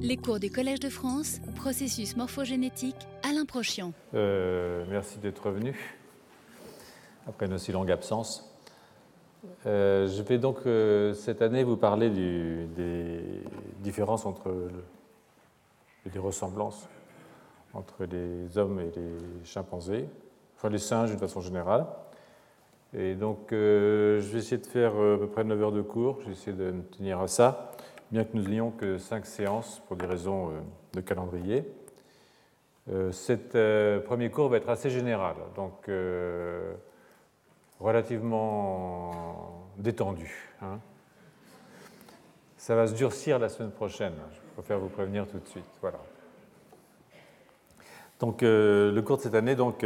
Les cours du Collège de France, processus morphogénétique, Alain Prochian. Euh, merci d'être venu après une aussi longue absence. Euh, je vais donc euh, cette année vous parler des différences entre le- des ressemblances entre les hommes et les chimpanzés, enfin les singes d'une façon générale. Et donc je vais essayer de faire à peu près 9 heures de cours, je vais essayer de me tenir à ça, bien que nous n'ayons que 5 séances pour des raisons euh, de calendrier. Euh, Cet euh, premier cours va être assez général, donc relativement détendu. hein. Ça va se durcir la semaine prochaine, je préfère vous prévenir tout de suite. Voilà. Donc le cours de cette année, donc,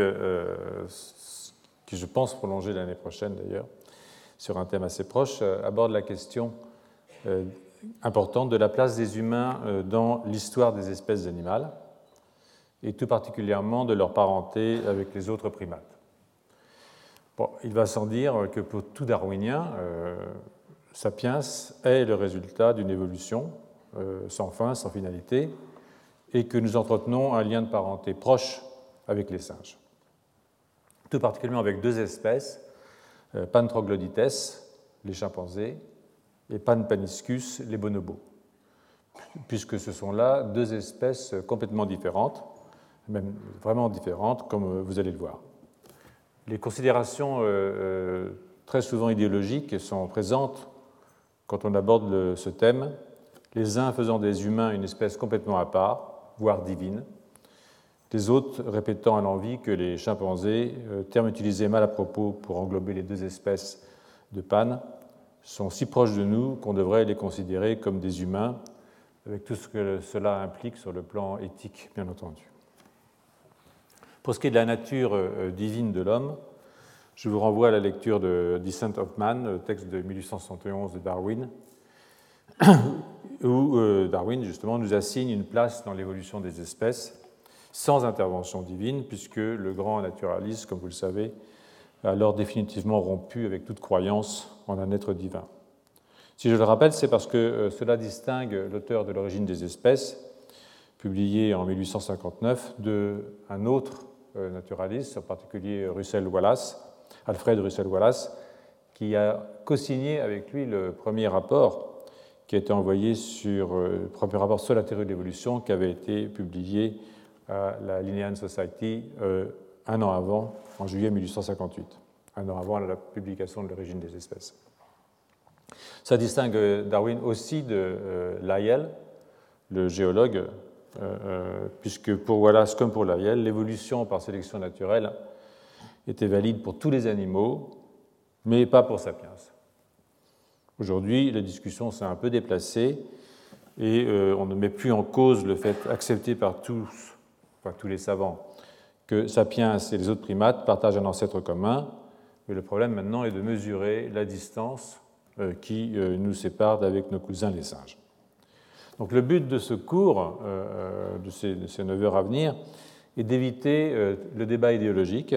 qui je pense prolonger l'année prochaine d'ailleurs, sur un thème assez proche, aborde la question importante de la place des humains euh, dans l'histoire des espèces animales et tout particulièrement de leur parenté avec les autres primates. Bon, il va sans dire que pour tout darwinien, euh, Sapiens est le résultat d'une évolution euh, sans fin, sans finalité, et que nous entretenons un lien de parenté proche avec les singes. Tout particulièrement avec deux espèces, euh, Pan troglodytes, les chimpanzés, Pan paniscus, les bonobos, puisque ce sont là deux espèces complètement différentes, même vraiment différentes, comme vous allez le voir. Les considérations euh, euh, très souvent idéologiques sont présentes quand on aborde ce thème, les uns faisant des humains une espèce complètement à part, voire divine, les autres répétant à l'envi que les chimpanzés, euh, terme utilisé mal à propos pour englober les deux espèces de Pan, sont si proches de nous qu'on devrait les considérer comme des humains, avec tout ce que cela implique sur le plan éthique, bien entendu. Pour ce qui est de la nature euh, divine de l'homme, je vous renvoie à la lecture de Descent of Man, texte de 1871 de Darwin, où euh, Darwin justement nous assigne une place dans l'évolution des espèces sans intervention divine, puisque le grand naturaliste, comme vous le savez, alors définitivement rompu avec toute croyance en un être divin. Si je le rappelle, c'est parce que euh, cela distingue l'auteur de l'origine des espèces, publié en 1859, d'un autre euh, naturaliste, en particulier Russell Wallace, Alfred Russel Wallace, qui a co-signé avec lui le premier rapport qui a été envoyé sur euh, le premier rapport sur la théorie de l'évolution qui avait été publié à la Linnean Society un an avant, en juillet 1858, un an avant la publication de l'origine des espèces. Ça distingue Darwin aussi de euh, Lyell, le géologue, euh, euh, puisque pour Wallace comme pour Lyell, l'évolution par sélection naturelle était valide pour tous les animaux, mais pas pour Sapiens. Aujourd'hui, la discussion s'est un peu déplacée et on ne met plus en cause le fait accepté par tous, enfin, tous les savants, que Sapiens et les autres primates partagent un ancêtre commun, mais le problème maintenant est de mesurer la distance euh, qui euh, nous sépare d'avec nos cousins les singes. Donc le but de ce cours, euh, de ces, de ces 9 heures à venir, est d'éviter le débat idéologique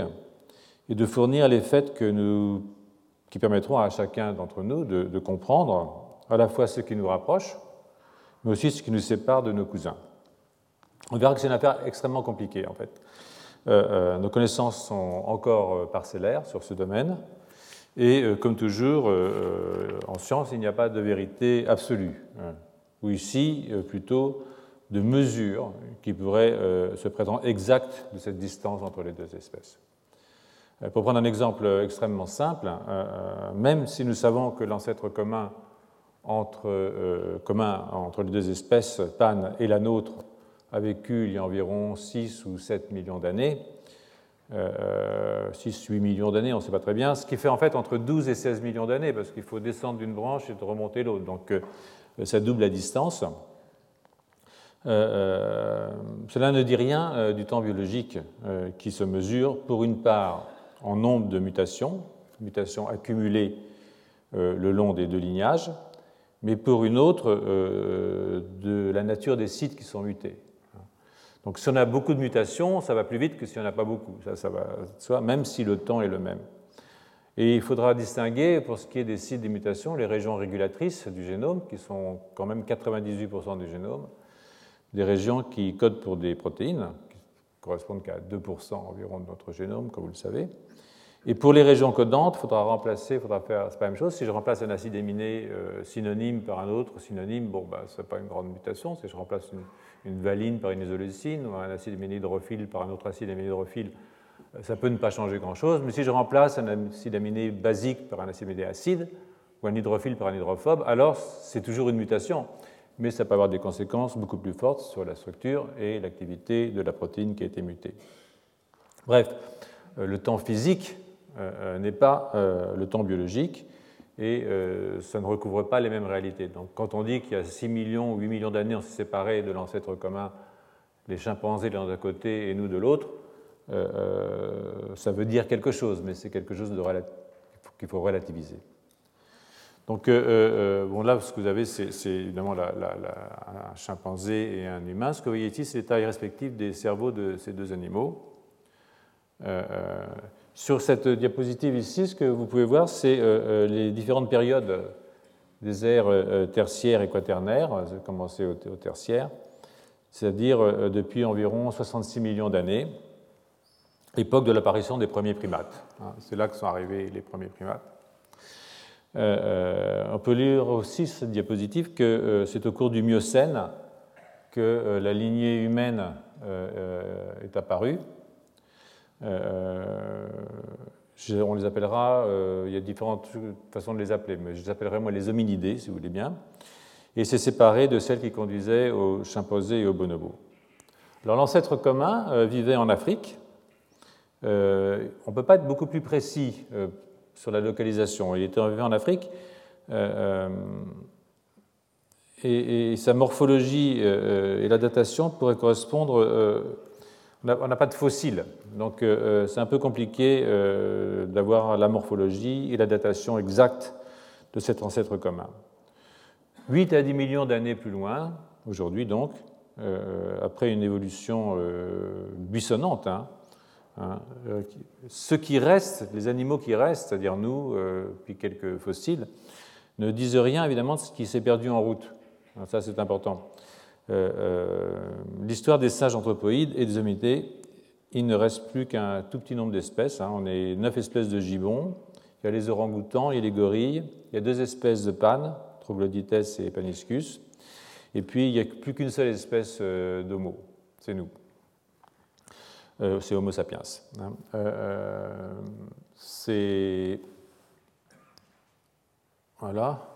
et de fournir les faits qui permettront à chacun d'entre nous de, de comprendre à la fois ce qui nous rapproche, mais aussi ce qui nous sépare de nos cousins. On verra que c'est une affaire extrêmement compliquée, en fait. Euh, euh, nos connaissances sont encore euh, parcellaires sur ce domaine, et comme toujours, en science, il n'y a pas de vérité absolue, hein, ou ici, plutôt, de mesures qui pourraient euh, se présenter exactes de cette distance entre les deux espèces. Pour prendre un exemple extrêmement simple, euh, même si nous savons que l'ancêtre commun entre, commun entre les deux espèces, Pan et la nôtre, a vécu il y a environ 6 ou 7 millions d'années, euh, 6-8 millions d'années, on ne sait pas très bien, ce qui fait en fait entre 12 et 16 millions d'années, parce qu'il faut descendre d'une branche et remonter l'autre. Donc euh, ça double la distance. Euh, euh, cela ne dit rien du temps biologique qui se mesure, pour une part, en nombre de mutations, mutations accumulées le long des deux lignages, mais pour une autre, de la nature des sites qui sont mutés. Donc si on a beaucoup de mutations, ça va plus vite que si on n'a pas beaucoup. Ça, ça va de soi, même si le temps est le même. Et il faudra distinguer, pour ce qui est des sites des mutations, les régions régulatrices du génome, qui sont quand même 98% du génome, des régions qui codent pour des protéines, qui correspondent qu'à 2% environ de notre génome, comme vous le savez. Et pour les régions codantes, il faudra remplacer, faudra faire, c'est pas la même chose. Si je remplace un acide aminé euh, synonyme par un autre synonyme, bon, ben, ce n'est pas une grande mutation. Si je remplace une, valine par une isoleucine ou un acide aminé hydrophile par un autre acide aminé hydrophile, euh, ça peut ne pas changer grand-chose. Mais si je remplace un acide aminé basique par un acide aminé acide ou un hydrophile par un hydrophobe, alors c'est toujours une mutation. Mais ça peut avoir des conséquences beaucoup plus fortes sur la structure et l'activité de la protéine qui a été mutée. Bref, euh, le temps physique euh, n'est pas le temps biologique et ça ne recouvre pas les mêmes réalités. Donc quand on dit qu'il y a 6 millions ou 8 millions d'années, on s'est séparés de l'ancêtre commun, les chimpanzés d'un côté et nous de l'autre, ça veut dire quelque chose, mais c'est quelque chose qu'il faut relativiser. Donc bon, là, ce que vous avez, c'est évidemment un chimpanzé et un humain. Ce que vous voyez ici, c'est les tailles respectives des cerveaux de ces deux animaux. Sur cette diapositive ici, ce que vous pouvez voir, c'est euh, euh, les différentes périodes des ères euh, tertiaires et quaternaires, commencé au tertiaire, c'est-à-dire depuis environ 66 millions d'années, époque de l'apparition des premiers primates. Hein. C'est là que sont arrivés les premiers primates. on peut lire aussi cette diapositive que c'est au cours du Miocène que la lignée humaine est apparue. Euh, on les appellera, euh, il y a différentes façons de les appeler, mais je les appellerai moi les hominidés, si vous voulez bien. Et c'est séparé de celles qui conduisaient aux chimpanzés et aux bonobos. Alors l'ancêtre commun euh, vivait en Afrique. on ne peut pas être beaucoup plus précis sur la localisation. Il était arrivé en Afrique. Et, sa morphologie et la datation pourraient correspondre on n'a pas de fossiles, donc euh, euh, c'est un peu compliqué euh, d'avoir la morphologie et la datation exacte de cet ancêtre commun. 8 à 10 millions d'années plus loin, aujourd'hui donc, après une évolution buissonnante, hein, hein, ceux qui restent, les animaux qui restent, c'est-à-dire nous, puis quelques fossiles, ne disent rien évidemment de ce qui s'est perdu en route. Ça, c'est important. Euh, euh, l'histoire des singes anthropoïdes et des hominidés, il ne reste plus qu'un tout petit nombre d'espèces. Hein. On est neuf espèces de gibbons. Il y a les orang-outans, il y a les gorilles, il y a deux espèces de pannes, Troglodytes et Paniscus. Et puis, il n'y a plus qu'une seule espèce euh, d'homo, c'est nous. c'est Homo sapiens. Hein. c'est. Voilà.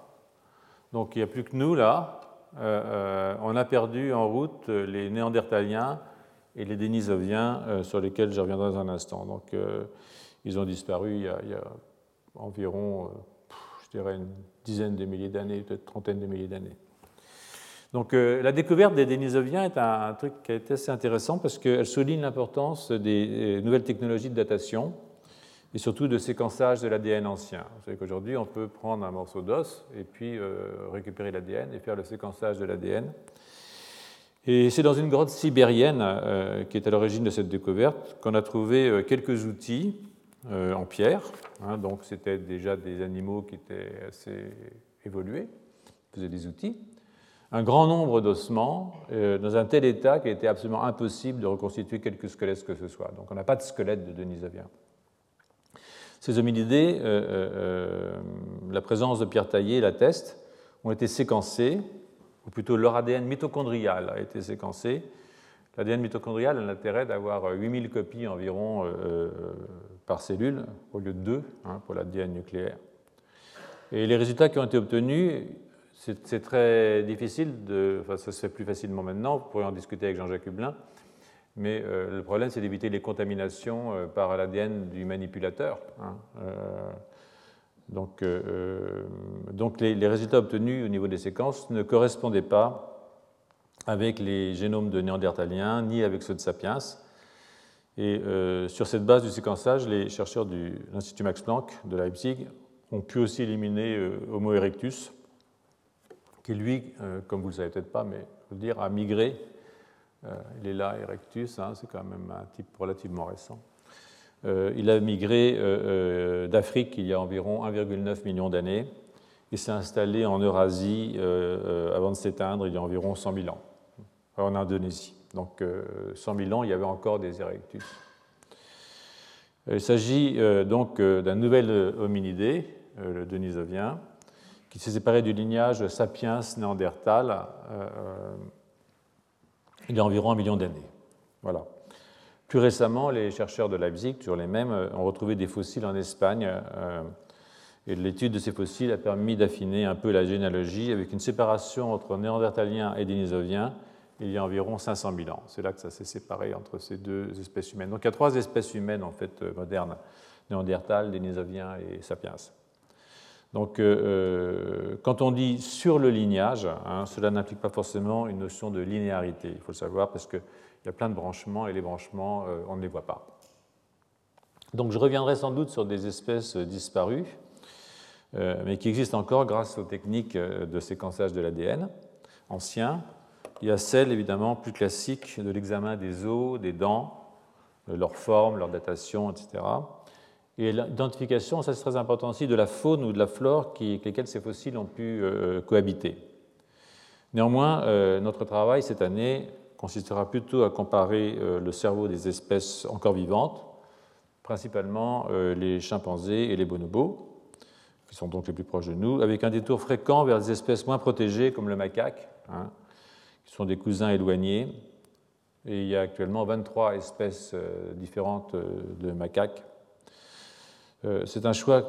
Donc, il n'y a plus que nous là. Euh, euh, on a perdu en route les Néandertaliens et les Denisoviens, euh, sur lesquels je reviendrai dans un instant. Donc, ils ont disparu il y a, environ, je dirais, une dizaine de milliers d'années, peut-être trentaine de milliers d'années. Donc, la découverte des Denisoviens est un, truc qui été assez intéressant parce qu'elle souligne l'importance des nouvelles technologies de datation et surtout de séquençage de l'ADN ancien. Vous savez qu'aujourd'hui, on peut prendre un morceau d'os et puis euh, récupérer l'ADN et faire le séquençage de l'ADN. Et c'est dans une grotte sibérienne euh, qui est à l'origine de cette découverte qu'on a trouvé euh, quelques outils en pierre. Hein, donc c'était déjà des animaux qui étaient assez évolués, faisaient des outils. Un grand nombre d'ossements dans un tel état qu'il était absolument impossible de reconstituer quelques squelettes que ce soit. Donc on n'a pas de squelette de Denisovien. Ces hominidés, euh, euh, euh, la présence de pierres taillées l'atteste, ont été séquencés, ou plutôt leur ADN mitochondrial a été séquencé. L'ADN mitochondrial a l'intérêt d'avoir 8000 copies environ par cellule, au lieu de 2 hein, pour l'ADN nucléaire. Et les résultats qui ont été obtenus, c'est très difficile, de, enfin ça se fait plus facilement maintenant, vous pourrez en discuter avec Jean-Jacques Hublin, mais euh, le problème, c'est d'éviter les contaminations euh, par l'ADN du manipulateur. Hein. Euh, donc, donc les, résultats obtenus au niveau des séquences ne correspondaient pas avec les génomes de Néandertaliens ni avec ceux de Sapiens. Et sur cette base du séquençage, les chercheurs de l'Institut Max Planck de Leipzig ont pu aussi éliminer Homo erectus, qui lui, comme vous ne le savez peut-être pas, mais je veux dire, a migré euh, il est là, Erectus, hein, c'est quand même un type relativement récent. Euh, il a migré euh, d'Afrique il y a environ 1,9 million d'années et s'est installé en Eurasie avant de s'éteindre il y a environ 100 000 ans. en Indonésie. Donc 100 000 ans, il y avait encore des erectus. Il s'agit donc d'un nouvel hominidé, le denisovien, qui s'est séparé du lignage sapiens néandertal il y a environ un million d'années. Voilà. Plus récemment, les chercheurs de Leipzig, toujours les mêmes, ont retrouvé des fossiles en Espagne. Et l'étude de ces fossiles a permis d'affiner un peu la généalogie avec une séparation entre néandertaliens et dénisoviens il y a environ 500 000 ans. C'est là que ça s'est séparé entre ces deux espèces humaines. Donc il y a trois espèces humaines en fait euh, modernes néandertal, dénisovien et sapiens. Donc euh, euh, quand on dit sur le lignage, hein, cela n'implique pas forcément une notion de linéarité. Il faut le savoir parce qu'il y a plein de branchements et les branchements, on ne les voit pas. Donc je reviendrai sans doute sur des espèces disparues euh, mais qui existe encore grâce aux techniques euh, de séquençage de l'ADN ancien. Il y a celle, évidemment, plus classique de l'examen des os, des dents, euh, leur forme, leur datation, etc. Et l'identification, ça c'est très important aussi, de la faune ou de la flore avec lesquelles ces fossiles ont pu cohabiter. Néanmoins, notre travail cette année consistera plutôt à comparer le cerveau des espèces encore vivantes, principalement les chimpanzés et les bonobos, qui sont donc les plus proches de nous, avec un détour fréquent vers des espèces moins protégées comme le macaque, hein, qui sont des cousins éloignés. Et il y a actuellement 23 espèces euh, différentes euh, de macaques. Euh, c'est un choix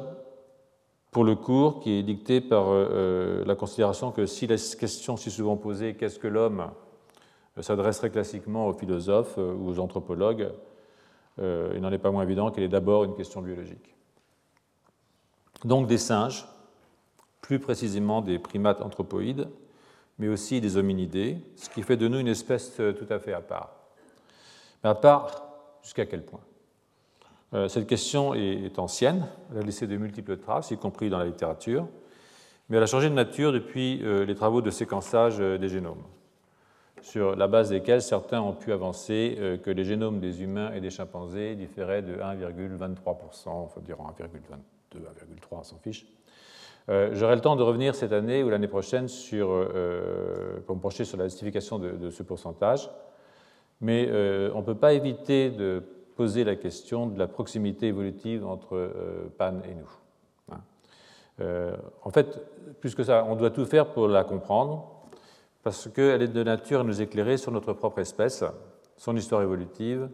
pour le cours qui est dicté par la considération que si la question si souvent posée qu'est-ce que l'homme s'adresserait classiquement aux philosophes ou aux anthropologues, il n'en est pas moins évident qu'elle est d'abord une question biologique donc des singes, plus précisément des primates anthropoïdes, mais aussi des hominidés, ce qui fait de nous une espèce euh, tout à fait à part. Mais à part, jusqu'à quel point? euh, Cette question est ancienne, elle a laissé de multiples traces, y compris dans la littérature, mais elle a changé de nature depuis euh, les travaux de séquençage des génomes, sur la base desquels certains ont pu avancer que les génomes des humains et des chimpanzés différaient de 1,23%, enfin dire 1,22%. 2, 1,3, on s'en fiche. Euh, j'aurai le temps de revenir cette année ou l'année prochaine sur, euh, pour me pencher sur la justification de, ce pourcentage, mais euh, on ne peut pas éviter de poser la question de la proximité évolutive entre Pan et nous. Hein. en fait, plus que ça, on doit tout faire pour la comprendre, parce qu'elle est de nature à nous éclairer sur notre propre espèce, son histoire évolutive,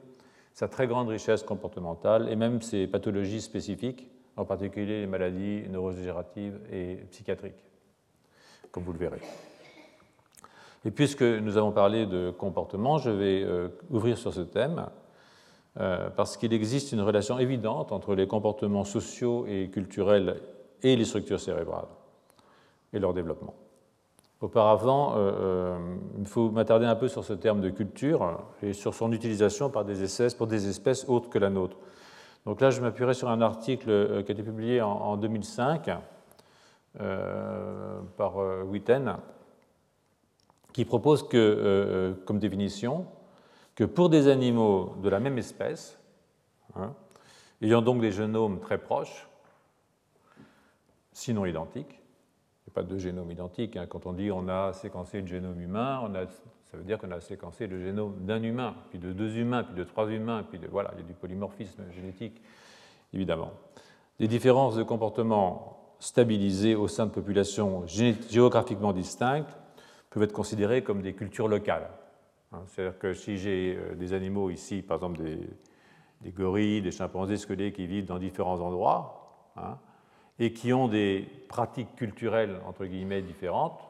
sa très grande richesse comportementale et même ses pathologies spécifiques en particulier les maladies neurodégénératives et psychiatriques, comme vous le verrez. Et puisque nous avons parlé de comportement, je vais euh, ouvrir sur ce thème, euh, parce qu'il existe une relation évidente entre les comportements sociaux et culturels et les structures cérébrales et leur développement. Auparavant, euh, il faut m'attarder un peu sur ce terme de culture et sur son utilisation par des espèces, pour des espèces autres que la nôtre. Donc là, je m'appuierai sur un article euh, qui a été publié en, 2005 euh, par euh, Witten, qui propose que, comme définition que pour des animaux de la même espèce, hein, ayant donc des génomes très proches, sinon identiques, il n'y a pas de génome identique, hein. quand on dit on a séquencé le génome humain, on a ça veut dire qu'on a séquencé le génome d'un humain, puis de deux humains, puis de trois humains, puis de, voilà, il y a du polymorphisme génétique, évidemment. Des différences de comportement stabilisées au sein de populations géographiquement distinctes peuvent être considérées comme des cultures locales. Hein, c'est-à-dire que si j'ai euh, des animaux ici, par exemple des, gorilles, des chimpanzés squelés qui vivent dans différents endroits, hein, et qui ont des pratiques culturelles, entre guillemets, différentes,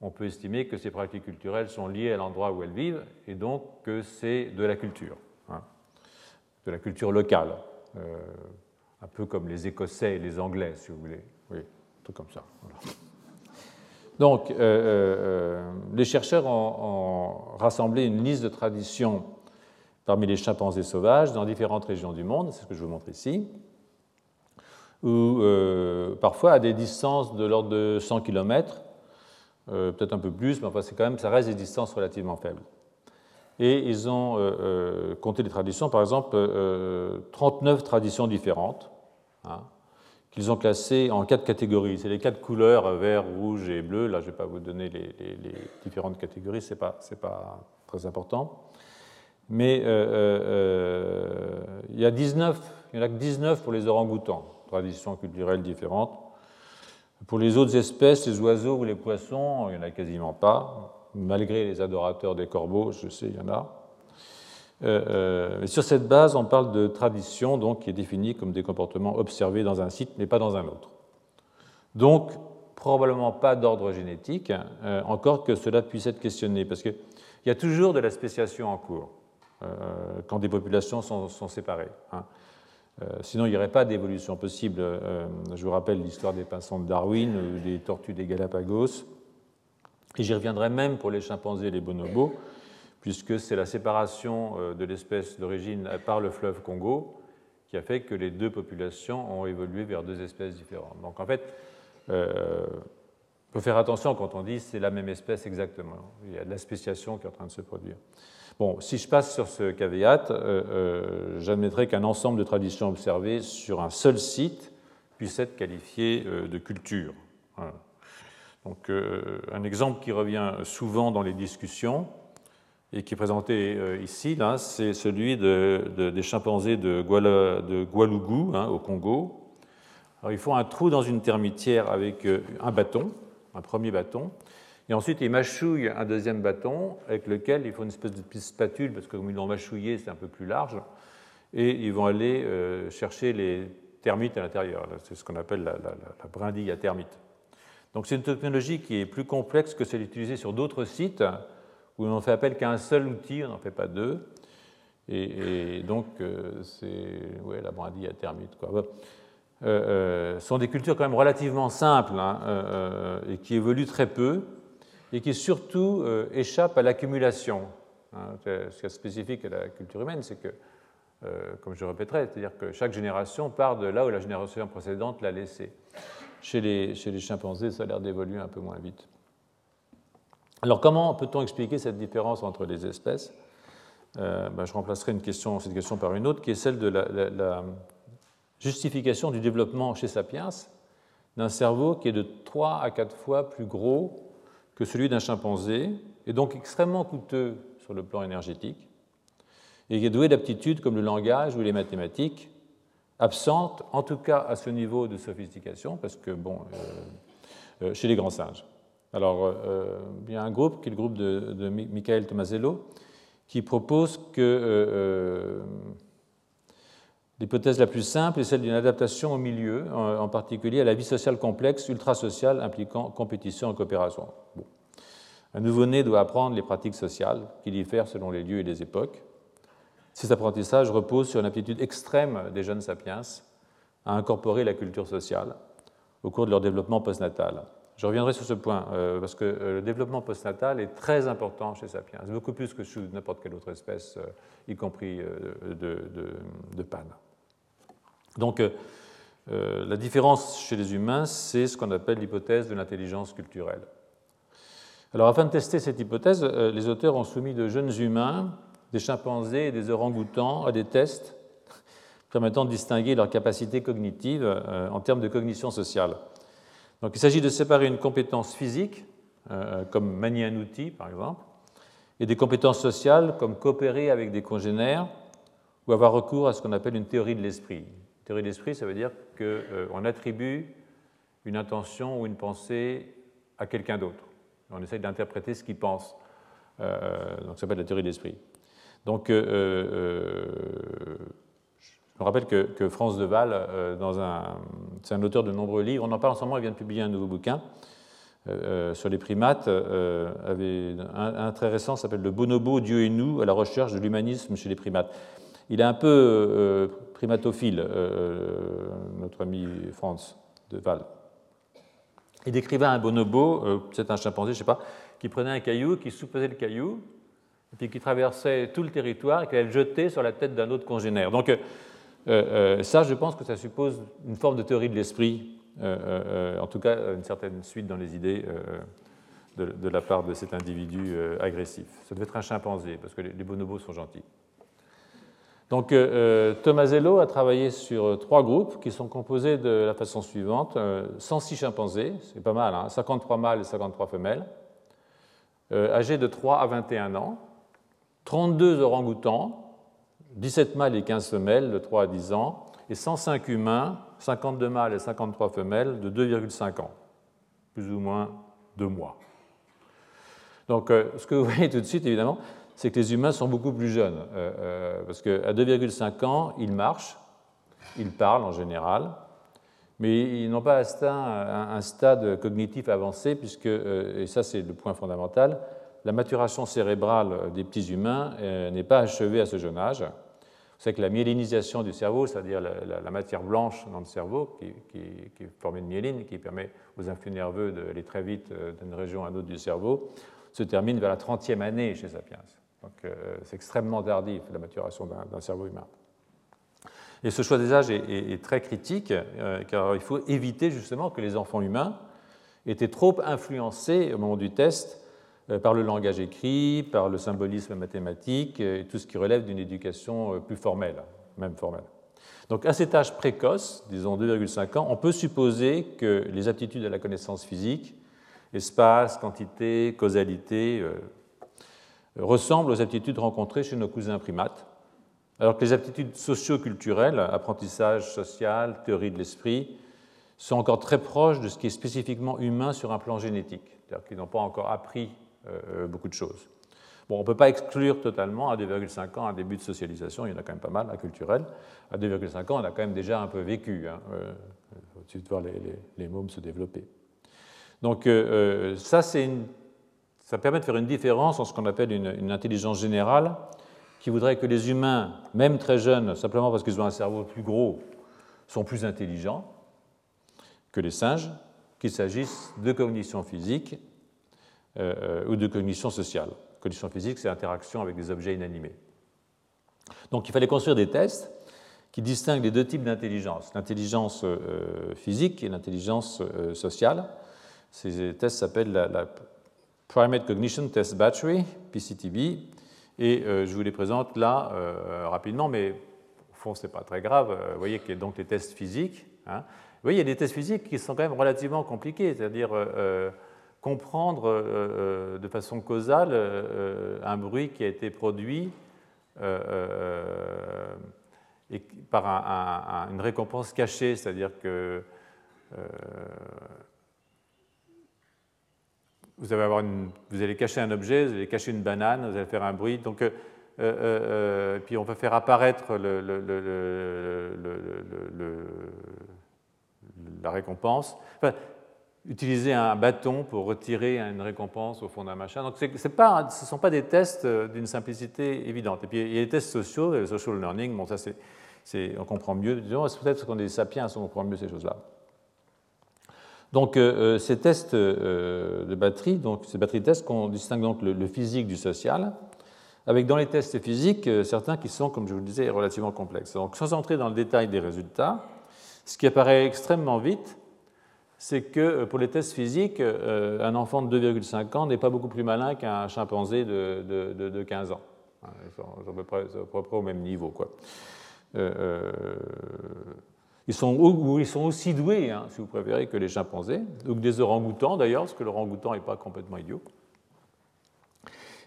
on peut estimer que ces pratiques culturelles sont liées à l'endroit où elles vivent et donc que c'est de la culture, hein, de la culture locale, euh, un peu comme les Écossais et les Anglais, si vous voulez. Oui, tout comme ça. Donc, euh, euh, les chercheurs ont, rassemblé une liste de traditions parmi les chimpanzés sauvages dans différentes régions du monde, c'est ce que je vous montre ici, où parfois à des distances de l'ordre de 100 km, euh, peut-être un peu plus, mais enfin, c'est quand même, ça reste des distances relativement faibles. Et ils ont euh, euh, compté les traditions, par exemple, 39 traditions différentes, hein, qu'ils ont classé en quatre catégories. C'est les quatre couleurs, vert, rouge et bleu. Là, je ne vais pas vous donner les, différentes catégories, ce n'est pas, très important. Mais euh, euh, euh, il, y a 19, il n'y en a que 19 pour les orang-outans, traditions culturelles différentes. Pour les autres espèces, les oiseaux ou les poissons, il n'y en a quasiment pas, malgré les adorateurs des corbeaux, je sais, il y en a. Euh, euh, sur cette base, on parle de tradition, donc, qui est définie comme des comportements observés dans un site, mais pas dans un autre. Donc, probablement pas d'ordre génétique, euh, encore que cela puisse être questionné, parce qu'il y a toujours de la spéciation en cours quand des populations sont, séparées. Hein. sinon, il n'y aurait pas d'évolution possible. je vous rappelle l'histoire des pinsons de Darwin ou des tortues des Galapagos. Et j'y reviendrai même pour les chimpanzés et les bonobos puisque c'est la séparation euh, de l'espèce d'origine par le fleuve Congo qui a fait que les deux populations ont évolué vers deux espèces différentes. Donc en fait, euh, il faut faire attention quand on dit c'est la même espèce exactement. Il y a de la spéciation qui est en train de se produire. Bon, si je passe sur ce caveat, euh, j'admettrai qu'un ensemble de traditions observées sur un seul site puisse être qualifié de culture. Donc, un exemple qui revient souvent dans les discussions, et qui est présenté euh, ici, c'est celui des chimpanzés de, Gualougou, hein, au Congo. Alors, ils font un trou dans une termitière avec euh, un bâton, un premier bâton, et ensuite ils mâchouillent un deuxième bâton avec lequel ils font une espèce de petite spatule, parce que comme ils l'ont mâchouillé, c'est un peu plus large, et ils vont aller euh, chercher les termites à l'intérieur. C'est ce qu'on appelle la, la, brindille à termites. Donc c'est une technologie qui est plus complexe que celle utilisée sur d'autres sites, où on fait appel qu'à un seul outil, on n'en fait pas deux. Et, donc, euh, c'est ouais, la brindille à termite. Quoi. Euh, euh, sont des cultures quand même relativement simples hein, et qui évoluent très peu et qui surtout échappent à l'accumulation. Hein. Ce qui est spécifique à la culture humaine, c'est que, comme je répéterai, c'est-à-dire que chaque génération part de là où la génération précédente l'a laissé. Chez les, chez les chimpanzés, ça a l'air d'évoluer un peu moins vite. Alors comment peut-on expliquer cette différence entre les espèces? Euh, ben, Je remplacerai une question, cette question par une autre, qui est celle de la, justification du développement chez Sapiens d'un cerveau qui est de 3 à 4 fois plus gros que celui d'un chimpanzé, et donc extrêmement coûteux sur le plan énergétique, et qui est doué d'aptitudes comme le langage ou les mathématiques, absentes en tout cas à ce niveau de sophistication, parce que, bon, euh, euh, chez les grands singes. Alors, euh, il y a un groupe, qui est le groupe de, Michael Tomasello, qui propose que euh, euh, l'hypothèse la plus simple est celle d'une adaptation au milieu, en, particulier à la vie sociale complexe, ultra-sociale, impliquant compétition et coopération. Un nouveau-né doit apprendre les pratiques sociales qui diffèrent selon les lieux et les époques. Ces apprentissages reposent sur une aptitude extrême des jeunes sapiens à incorporer la culture sociale au cours de leur développement postnatal. Je reviendrai sur ce point, euh, parce que euh, le développement postnatal est très important chez Sapiens, beaucoup plus que chez n'importe quelle autre espèce, euh, y compris de, de. Donc, la différence chez les humains, c'est ce qu'on appelle l'hypothèse de l'intelligence culturelle. Alors, afin de tester cette hypothèse, les auteurs ont soumis de jeunes humains, des chimpanzés et des orang-outans à des tests permettant de distinguer leur capacité cognitive en termes de cognition sociale. Donc il s'agit de séparer une compétence physique, euh, comme manier un outil par exemple, et des compétences sociales, comme coopérer avec des congénères ou avoir recours à ce qu'on appelle une théorie de l'esprit. Théorie de l'esprit, ça veut dire qu'on euh, attribue une intention ou une pensée à quelqu'un d'autre. On essaye d'interpréter ce qu'il pense. Euh, donc ça s'appelle la théorie de l'esprit. Donc je rappelle que, que France Deval, euh, c'est un auteur de nombreux livres, on en parle en ce moment, il vient de publier un nouveau bouquin euh, euh, sur les primates. un, très récent s'appelle Le bonobo, Dieu et nous, à la recherche de l'humanisme chez les primates. Il est un peu primatophile, notre ami France Deval. Il décrivait un bonobo, c'est un chimpanzé, je ne sais pas, qui prenait un caillou, qui sous-pesait le caillou, et puis qui traversait tout le territoire et qui allait le jeter sur la tête d'un autre congénère. Donc, euh, euh, ça, je pense que ça suppose une forme de théorie de l'esprit, euh, en tout cas une certaine suite dans les idées de, la part de cet individu agressif. Ça devait être un chimpanzé, parce que les, bonobos sont gentils. Donc Tomasello a travaillé sur trois groupes qui sont composés de la façon suivante. 106 chimpanzés, c'est pas mal, 53 hein, mâles et 53 femelles, âgés de 3 à 21 ans, 32 orang-outans, 17 mâles et 15 femelles de 3 à 10 ans, et 105 humains, 52 mâles et 53 femelles de 2,5 ans, plus ou moins deux mois. Donc, euh, ce que vous voyez tout de suite, évidemment, c'est que les humains sont beaucoup plus jeunes, euh, euh, parce qu'à 2,5 ans, ils marchent, ils parlent en général, mais ils n'ont pas atteint un, stade cognitif avancé, puisque, et ça c'est le point fondamental, la maturation cérébrale des petits humains n'est pas achevée à ce jeune âge. Savez que la myélinisation du cerveau, c'est-à-dire la, matière blanche dans le cerveau, qui, est formée de myéline, qui permet aux influx nerveux d'aller très vite euh, d'une région à une autre du cerveau, se termine vers la 30e année chez Sapiens. Donc euh, c'est extrêmement tardif, la maturation d'un cerveau humain. Et ce choix des âges est, très critique, euh, car il faut éviter justement que les enfants humains étaient trop influencés au moment du test par le langage écrit, par le symbolisme mathématique et tout ce qui relève d'une éducation euh, plus formelle, même formelle. Donc à cet âge précoce, disons 2,5 ans, on peut supposer que les aptitudes à la connaissance physique, espace, quantité, causalité, euh, ressemblent aux aptitudes rencontrées chez nos cousins primates, alors que les aptitudes socio-culturelles, apprentissage social, théorie de l'esprit, sont encore très proches de ce qui est spécifiquement humain sur un plan génétique, c'est-à-dire qu'ils n'ont pas encore appris euh, beaucoup de choses. Bon, on ne peut pas exclure totalement à 2,5 ans un début de socialisation, il y en a quand même pas mal, à culturel. À 2,5 ans, on a quand même déjà un peu vécu. Hein. Euh, au-dessus de voir les, mômes se développer. Donc euh, ça, une, ça permet de faire une différence en ce qu'on appelle une, une, intelligence générale, qui voudrait que les humains, même très jeunes, simplement parce qu'ils ont un cerveau plus gros, sont plus intelligents que les singes, qu'il s'agisse de cognition physique euh, ou de cognition sociale. Cognition physique, c'est l'interaction avec des objets inanimés. Donc il fallait construire des tests qui distinguent les deux types d'intelligence, l'intelligence euh, physique et l'intelligence euh, sociale. Ces tests s'appellent la, Primate Cognition Test Battery, PCTB, et je vous les présente là rapidement, mais au fond, ce n'est pas très grave. Vous voyez qu'il y a donc les tests physiques. Hein. Vous voyez, il y a des tests physiques qui sont quand même relativement compliqués, c'est-à-dire comprendre euh, euh, de façon causale euh, un bruit qui a été produit par une récompense cachée, c'est-à-dire que vous, allez cacher un objet, vous allez cacher une banane, vous allez faire un bruit. Donc, puis on va faire apparaître la récompense. Utiliser un bâton pour retirer une récompense au fond d'un machin. Donc ce ne sont pas des tests euh, d'une simplicité évidente. Et puis il y a les tests sociaux, le social learning, bon ça c'est, on comprend mieux, peut-être parce qu'on est sapiens, on comprend mieux ces choses-là. Donc euh, euh, ces tests de batterie, donc ces batteries de tests, qu'on distingue donc le, physique du social, avec dans les tests physiques certains qui sont, comme je vous le disais, relativement complexes. Donc sans entrer dans le détail des résultats, ce qui apparaît extrêmement vite, c'est que euh, pour les tests physiques, euh, un enfant de 2,5 ans n'est pas beaucoup plus malin qu'un chimpanzé de, 15 ans. Hein, ils sont, à peu près, au même niveau. Quoi. Euh, ils, sont, aussi doués, hein, si vous préférez, que les chimpanzés, ou que des orang-outans d'ailleurs, parce que l'orang-outan n'est pas complètement idiot.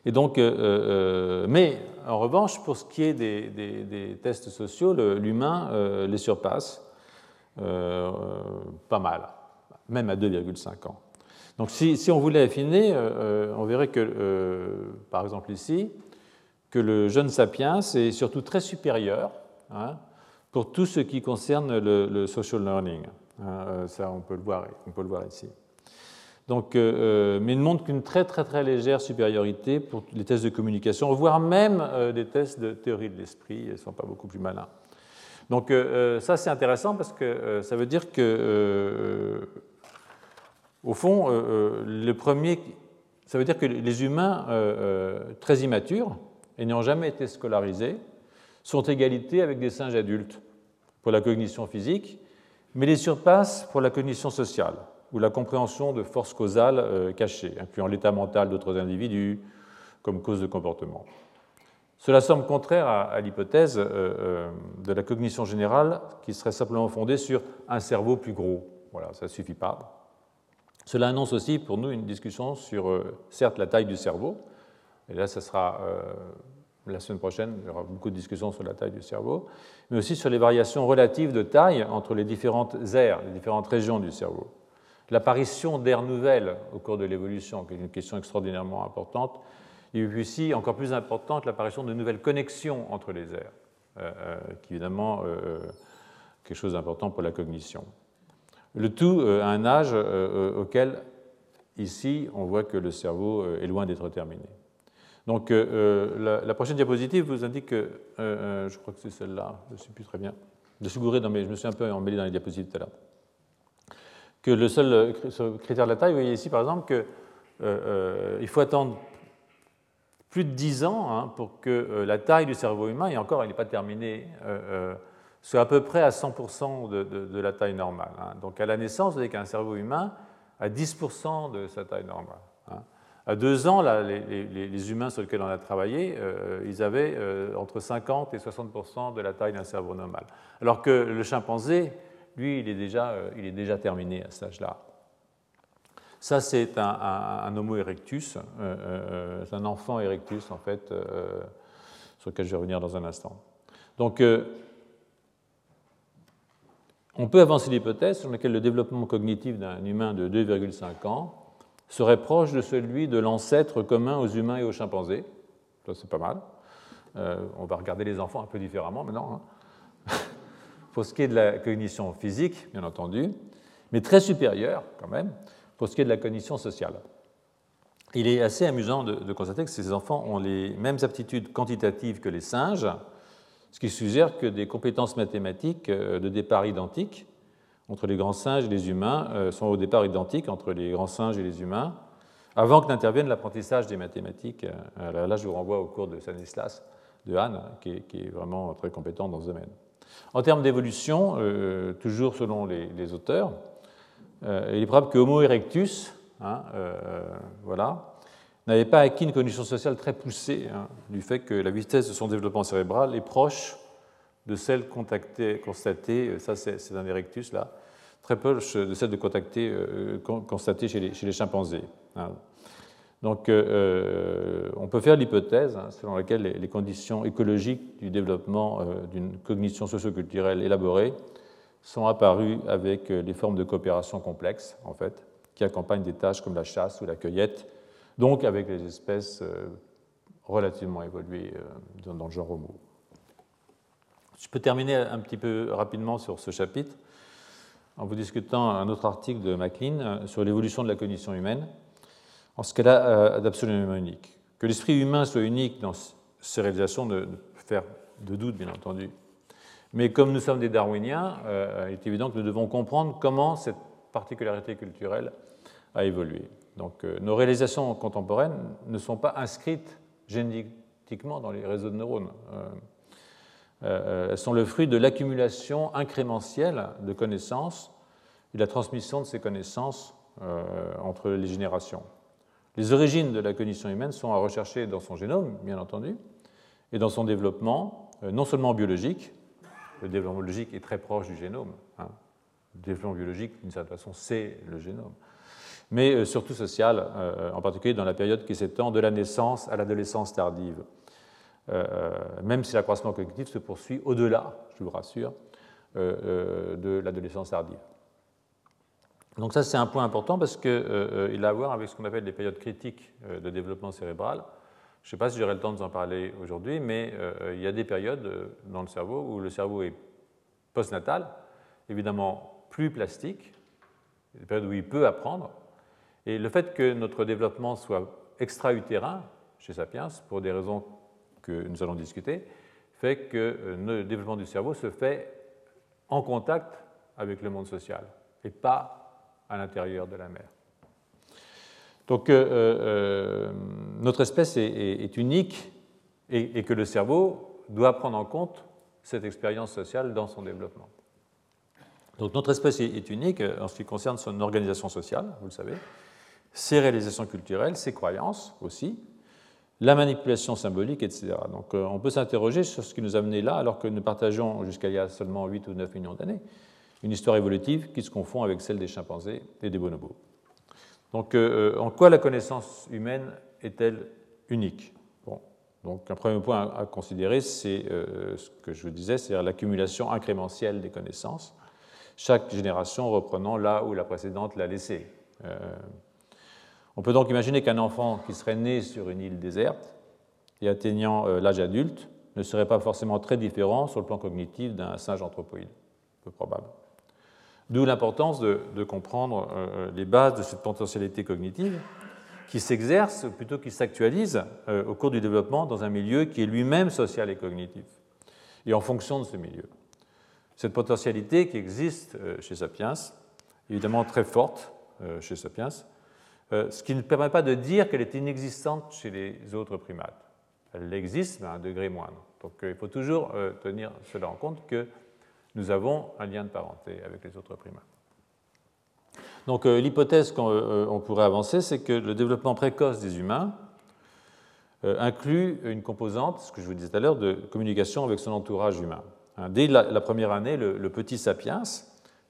Et donc, mais en revanche, pour ce qui est des tests sociaux, l'humain les surpasse pas mal même à 2,5 ans. Donc si, on voulait affiner, euh, euh, on verrait que, euh, par exemple ici, que le jeune sapiens est surtout très supérieur hein, pour tout ce qui concerne le, social learning. Hein, ça, on peut le voir, on peut le voir ici. Donc, mais il ne montre qu'une très très très légère supériorité pour les tests de communication, voire même des tests de théorie de l'esprit, ils ne sont pas beaucoup plus malins. Donc ça c'est intéressant parce que ça veut dire que au fond, euh, euh, le premier, ça veut dire que les humains euh, très immatures, et n'ayant jamais été scolarisés, sont égalité avec des singes adultes pour la cognition physique, mais les surpassent pour la cognition sociale ou la compréhension de forces causales cachées, incluant l'état mental d'autres individus comme cause de comportement. Cela semble contraire à, l'hypothèse de la cognition générale qui serait simplement fondée sur un cerveau plus gros. Voilà, ça ne suffit pas. Cela annonce aussi pour nous une discussion sur, certes, la taille du cerveau, et là, ce sera la semaine prochaine, il y aura beaucoup de discussions sur la taille du cerveau, mais aussi sur les variations relatives de taille entre les différentes aires, les différentes régions du cerveau. L'apparition d'aires nouvelles au cours de l'évolution, qui est une question extraordinairement importante, et puis aussi, encore plus importante, l'apparition de nouvelles connexions entre les aires, euh, euh, qui est évidemment euh, quelque chose d'important pour la cognition. Le tout à un âge auquel, ici, on voit que le cerveau est loin d'être terminé. Donc euh, euh, la, prochaine diapositive vous indique que, euh, je crois que c'est celle-là, je ne sais plus très bien, je suis dans je me suis un peu emmêlé dans les diapositives tout à l'heure, que le seul critère de la taille, vous voyez ici par exemple qu'il faut attendre plus de 10 ans hein, pour que la taille du cerveau humain, et encore elle n'est pas terminée, soit à peu près à 100% de, la taille normale. Hein. Donc à la naissance, vous avez qu'un cerveau humain a 10% de sa taille normale. Hein. À deux ans, les, humains sur lesquels on a travaillé, euh, ils avaient euh, entre 50 et 60% de la taille d'un cerveau normal. Alors que le chimpanzé, lui, il est déjà, euh, il est déjà terminé à cet âge-là. Ça, c'est un, Homo erectus, c'est un enfant erectus, en fait, sur lequel je vais revenir dans un instant. Donc, on peut avancer l'hypothèse sur laquelle le développement cognitif d'un humain de 2,5 ans serait proche de celui de l'ancêtre commun aux humains et aux chimpanzés. Ça, c'est pas mal. Euh, on va regarder les enfants un peu différemment maintenant. Hein. pour ce qui est de la cognition physique, bien entendu, mais très supérieure quand même pour ce qui est de la cognition sociale. Il est assez amusant de, constater que ces enfants ont les mêmes aptitudes quantitatives que les singes, ce qui suggère que des compétences mathématiques euh, de départ identiques entre les grands singes et les humains euh, sont au départ identiques entre les grands singes et les humains, avant que n'intervienne l'apprentissage des mathématiques. Euh, là, je vous renvoie au cours de Stanislas de Hahn, qui est, vraiment très compétent dans ce domaine. En termes d'évolution, toujours selon les, auteurs, il est probable que Homo erectus, hein, voilà, n'avait pas acquis une condition sociale très poussée hein, du fait que la vitesse de son développement cérébral est proche de celle constatée, ça c'est un erectus là, très proche de celle de contacter, euh, constatée chez les, chimpanzés. Hein. Donc euh, euh, on peut faire l'hypothèse hein, selon laquelle les, conditions écologiques du développement d'une cognition socioculturelle élaborée sont apparues avec les formes de coopération complexes, en fait, qui accompagnent des tâches comme la chasse ou la cueillette, donc avec les espèces relativement évoluées dans le genre Homo. Je peux terminer un petit peu rapidement sur ce chapitre en vous discutant un autre article de MacLean euh, sur l'évolution de la cognition humaine, en ce qu'elle a euh, d'absolument unique. Que l'esprit humain soit unique dans ses réalisations ne faire de doute, bien entendu. Mais comme nous sommes des darwiniens, euh, il est évident que nous devons comprendre comment cette particularité culturelle a évolué. Donc nos réalisations contemporaines ne sont pas inscrites génétiquement dans les réseaux de neurones. Euh, elles sont le fruit de l'accumulation incrémentielle de connaissances et de la transmission de ces connaissances euh, entre les générations. Les origines de la cognition humaine sont à rechercher dans son génome, bien entendu, et dans son développement, euh, non seulement biologique, le développement biologique est très proche du génome, hein. le développement biologique, d'une certaine façon, c'est le génome, mais surtout social, en particulier dans la période qui s'étend de la naissance à l'adolescence tardive. Euh, même si l'accroissement cognitif se poursuit au-delà, je vous rassure, euh, euh, de l'adolescence tardive. Donc ça, c'est un point important parce qu'il a à voir avec ce qu'on appelle les périodes critiques de développement cérébral. Je ne sais pas si j'aurai le temps de vous en parler aujourd'hui, mais il y a des périodes dans le cerveau où le cerveau est postnatal, évidemment plus plastique, des périodes où il peut apprendre. Et le fait que notre développement soit extra-utérin chez Sapiens, pour des raisons que nous allons discuter, fait que euh, le développement du cerveau se fait en contact avec le monde social et pas à l'intérieur de la mer. Donc euh, euh, notre espèce est, unique et, que le cerveau doit prendre en compte cette expérience sociale dans son développement. Donc notre espèce est, unique en ce qui concerne son organisation sociale, vous le savez, ses réalisations culturelles, ses croyances aussi, la manipulation symbolique, etc. Donc on peut s'interroger sur ce qui nous a mené là, alors que nous partageons jusqu'à il y a seulement 8 ou 9 millions d'années une histoire évolutive qui se confond avec celle des chimpanzés et des bonobos. Donc en quoi la connaissance humaine est-elle unique? Bon. Donc un premier point à considérer, c'est ce que je vous disais, c'est-à-dire l'accumulation incrémentielle des connaissances chaque génération reprenant là où la précédente l'a laissé. Euh, on peut donc imaginer qu'un enfant qui serait né sur une île déserte et atteignant euh, l'âge adulte ne serait pas forcément très différent sur le plan cognitif d'un singe anthropoïde, peu probable. D'où l'importance de, comprendre euh, les bases de cette potentialité cognitive qui s'exerce plutôt qu'il s'actualise au cours du développement dans un milieu qui est lui-même social et cognitif, et en fonction de ce milieu cette potentialité qui existe euh, chez Sapiens, évidemment très forte euh, chez Sapiens, euh, ce qui ne permet pas de dire qu'elle est inexistante chez les autres primates. Elle existe, mais à un degré moindre. Donc il faut toujours tenir cela en compte que nous avons un lien de parenté avec les autres primates. Donc l'hypothèse qu'on pourrait avancer, c'est que le développement précoce des humains inclut une composante, ce que je vous disais tout à l'heure, de communication avec son entourage humain. Hein, dès la, première année, le, petit sapiens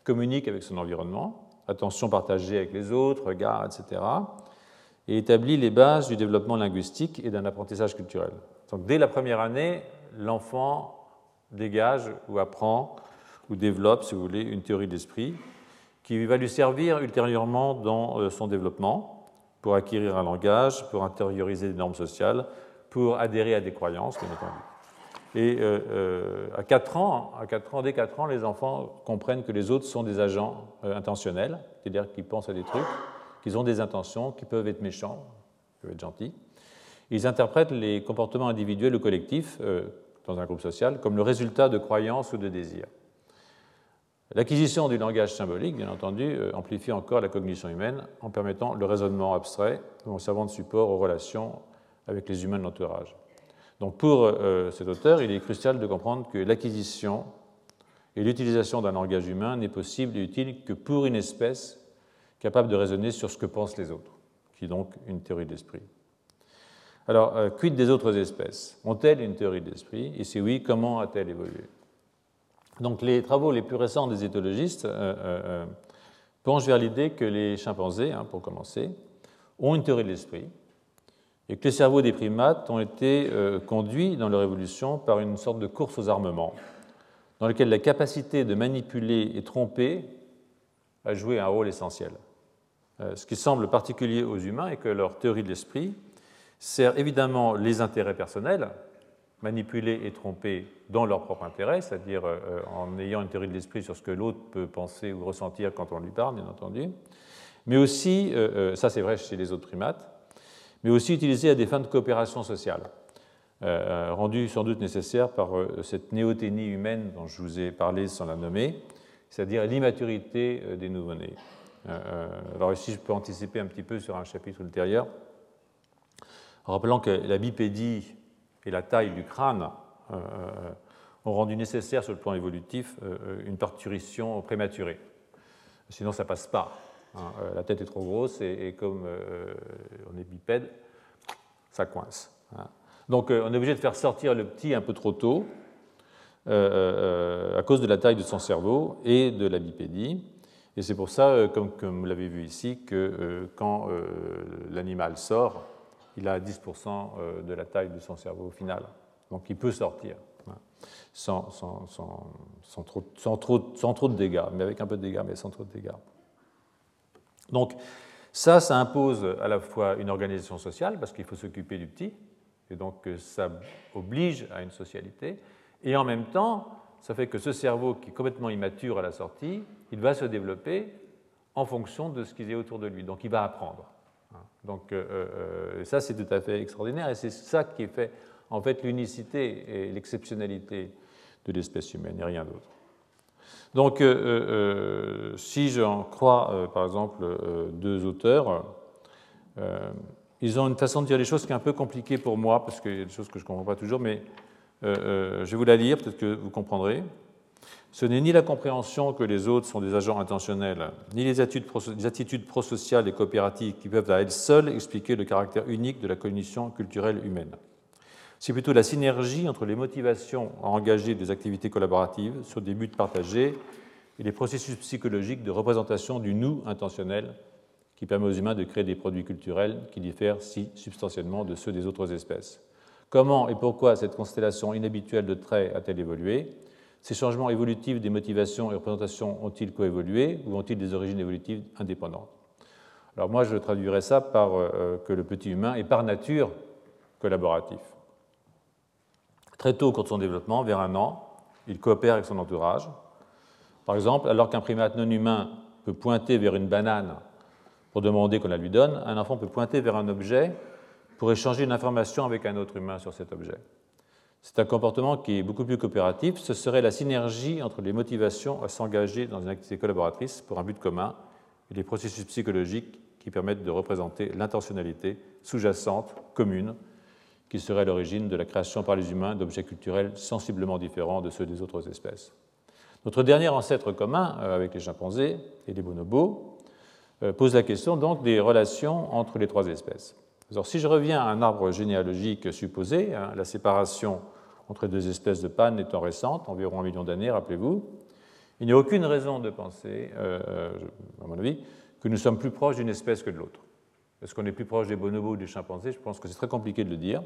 communique avec son environnement, attention partagée avec les autres, regard, etc., et établit les bases du développement linguistique et d'un apprentissage culturel. Donc dès la première année, l'enfant dégage ou apprend ou développe, si vous voulez, une théorie d'esprit qui va lui servir ultérieurement dans euh, son développement pour acquérir un langage, pour intérioriser des normes sociales, pour adhérer à des croyances, bien entendu. Et euh, euh, à 4 ans, à 4 ans, dès 4 ans, les enfants comprennent que les autres sont des agents euh, intentionnels, c'est-à-dire qu'ils pensent à des trucs, qu'ils ont des intentions, qu'ils peuvent être méchants, qu'ils peuvent être gentils. Ils interprètent les comportements individuels ou collectifs dans un groupe social comme le résultat de croyances ou de désirs. L'acquisition du langage symbolique, bien entendu, amplifie encore la cognition humaine en permettant le raisonnement abstrait en servant de support aux relations avec les humains de l'entourage. Donc pour euh, cet auteur, il est crucial de comprendre que l'acquisition et l'utilisation d'un langage humain n'est possible et utile que pour une espèce capable de raisonner sur ce que pensent les autres, qui est donc une théorie d'esprit. Alors, euh, quid des autres espèces? Ont-elles une théorie d'esprit Et si oui, comment a-t-elle évolué? Donc les travaux les plus récents des éthologistes euh, penchent vers l'idée que les chimpanzés, hein, pour commencer, ont une théorie de l'esprit, et que les cerveaux des primates ont été euh, conduits dans leur évolution par une sorte de course aux armements, dans laquelle la capacité de manipuler et tromper a joué un rôle essentiel. Euh, ce qui semble particulier aux humains est que leur théorie de l'esprit sert évidemment les intérêts personnels, manipuler et tromper dans leur propre intérêt, c'est-à-dire euh, en ayant une théorie de l'esprit sur ce que l'autre peut penser ou ressentir quand on lui parle, bien entendu, mais aussi, ça c'est vrai chez les autres primates, mais aussi utilisé à des fins de coopération sociale, euh, rendues sans doute nécessaires par euh, cette néothénie humaine dont je vous ai parlé sans la nommer, c'est-à-dire l'immaturité euh, des nouveau-nés. alors ici, je peux anticiper un petit peu sur un chapitre ultérieur, en rappelant que la bipédie et la taille du crâne ont rendu nécessaire sur le plan évolutif une parturition prématurée. Sinon, ça passe pas. Hein, euh, la tête est trop grosse et, comme euh, on est bipède, ça coince. Hein. Donc euh, on est obligé de faire sortir le petit un peu trop tôt à cause de la taille de son cerveau et de la bipédie. Et c'est pour ça, comme, vous l'avez vu ici, que quand l'animal sort, il a 10% de la taille de son cerveau au final. Donc il peut sortir hein, sans, trop, sans, trop, de dégâts, mais avec un peu de dégâts, mais sans trop de dégâts. Donc ça, ça impose à la fois une organisation sociale, parce qu'il faut s'occuper du petit, et donc euh, ça oblige à une socialité, et en même temps, ça fait que ce cerveau qui est complètement immature à la sortie, il va se développer en fonction de ce qui est autour de lui, donc il va apprendre. Donc euh, euh, ça, c'est tout à fait extraordinaire, et c'est ça qui fait en fait l'unicité et l'exceptionnalité de l'espèce humaine, et rien d'autre. Donc, euh, euh, euh, si j'en crois, par exemple, deux auteurs, ils ont une façon de dire les choses qui est un peu compliquée pour moi, parce qu'il y a des choses que je ne comprends pas toujours, mais je vais vous la lire, peut-être que vous comprendrez. Ce n'est ni la compréhension que les autres sont des agents intentionnels, ni les attitudes prosociales et coopératives qui peuvent à elles seules expliquer le caractère unique de la cognition culturelle humaine. C'est plutôt la synergie entre les motivations à engager des activités collaboratives sur des buts partagés et les processus psychologiques de représentation du nous intentionnel qui permet aux humains de créer des produits culturels qui diffèrent si substantiellement de ceux des autres espèces. Comment et pourquoi cette constellation inhabituelle de traits a-t-elle évolué? Ces changements évolutifs des motivations et représentations ont-ils coévolué ou ont-ils des origines évolutives indépendantes? Alors moi, je traduirais ça par euh, que le petit humain est par nature collaboratif. Très tôt, au cours de son développement, vers un an, il coopère avec son entourage. Par exemple, alors qu'un primate non humain peut pointer vers une banane pour demander qu'on la lui donne, un enfant peut pointer vers un objet pour échanger une information avec un autre humain sur cet objet. C'est un comportement qui est beaucoup plus coopératif. Ce serait la synergie entre les motivations à s'engager dans une activité collaboratrice pour un but commun et les processus psychologiques qui permettent de représenter l'intentionnalité sous-jacente, commune, qui serait l'origine de la création par les humains d'objets culturels sensiblement différents de ceux des autres espèces. Notre dernier ancêtre commun euh, avec les chimpanzés et les bonobos euh, pose la question donc des relations entre les trois espèces. Alors, si je reviens à un arbre généalogique supposé, hein, la séparation entre deux espèces de panne étant récente, environ un million d'années, rappelez-vous, il n'y a aucune raison de penser, euh, à mon avis, que nous sommes plus proches d'une espèce que de l'autre. Est-ce qu'on est plus proche des bonobos ou des chimpanzés Je pense que c'est très compliqué de le dire.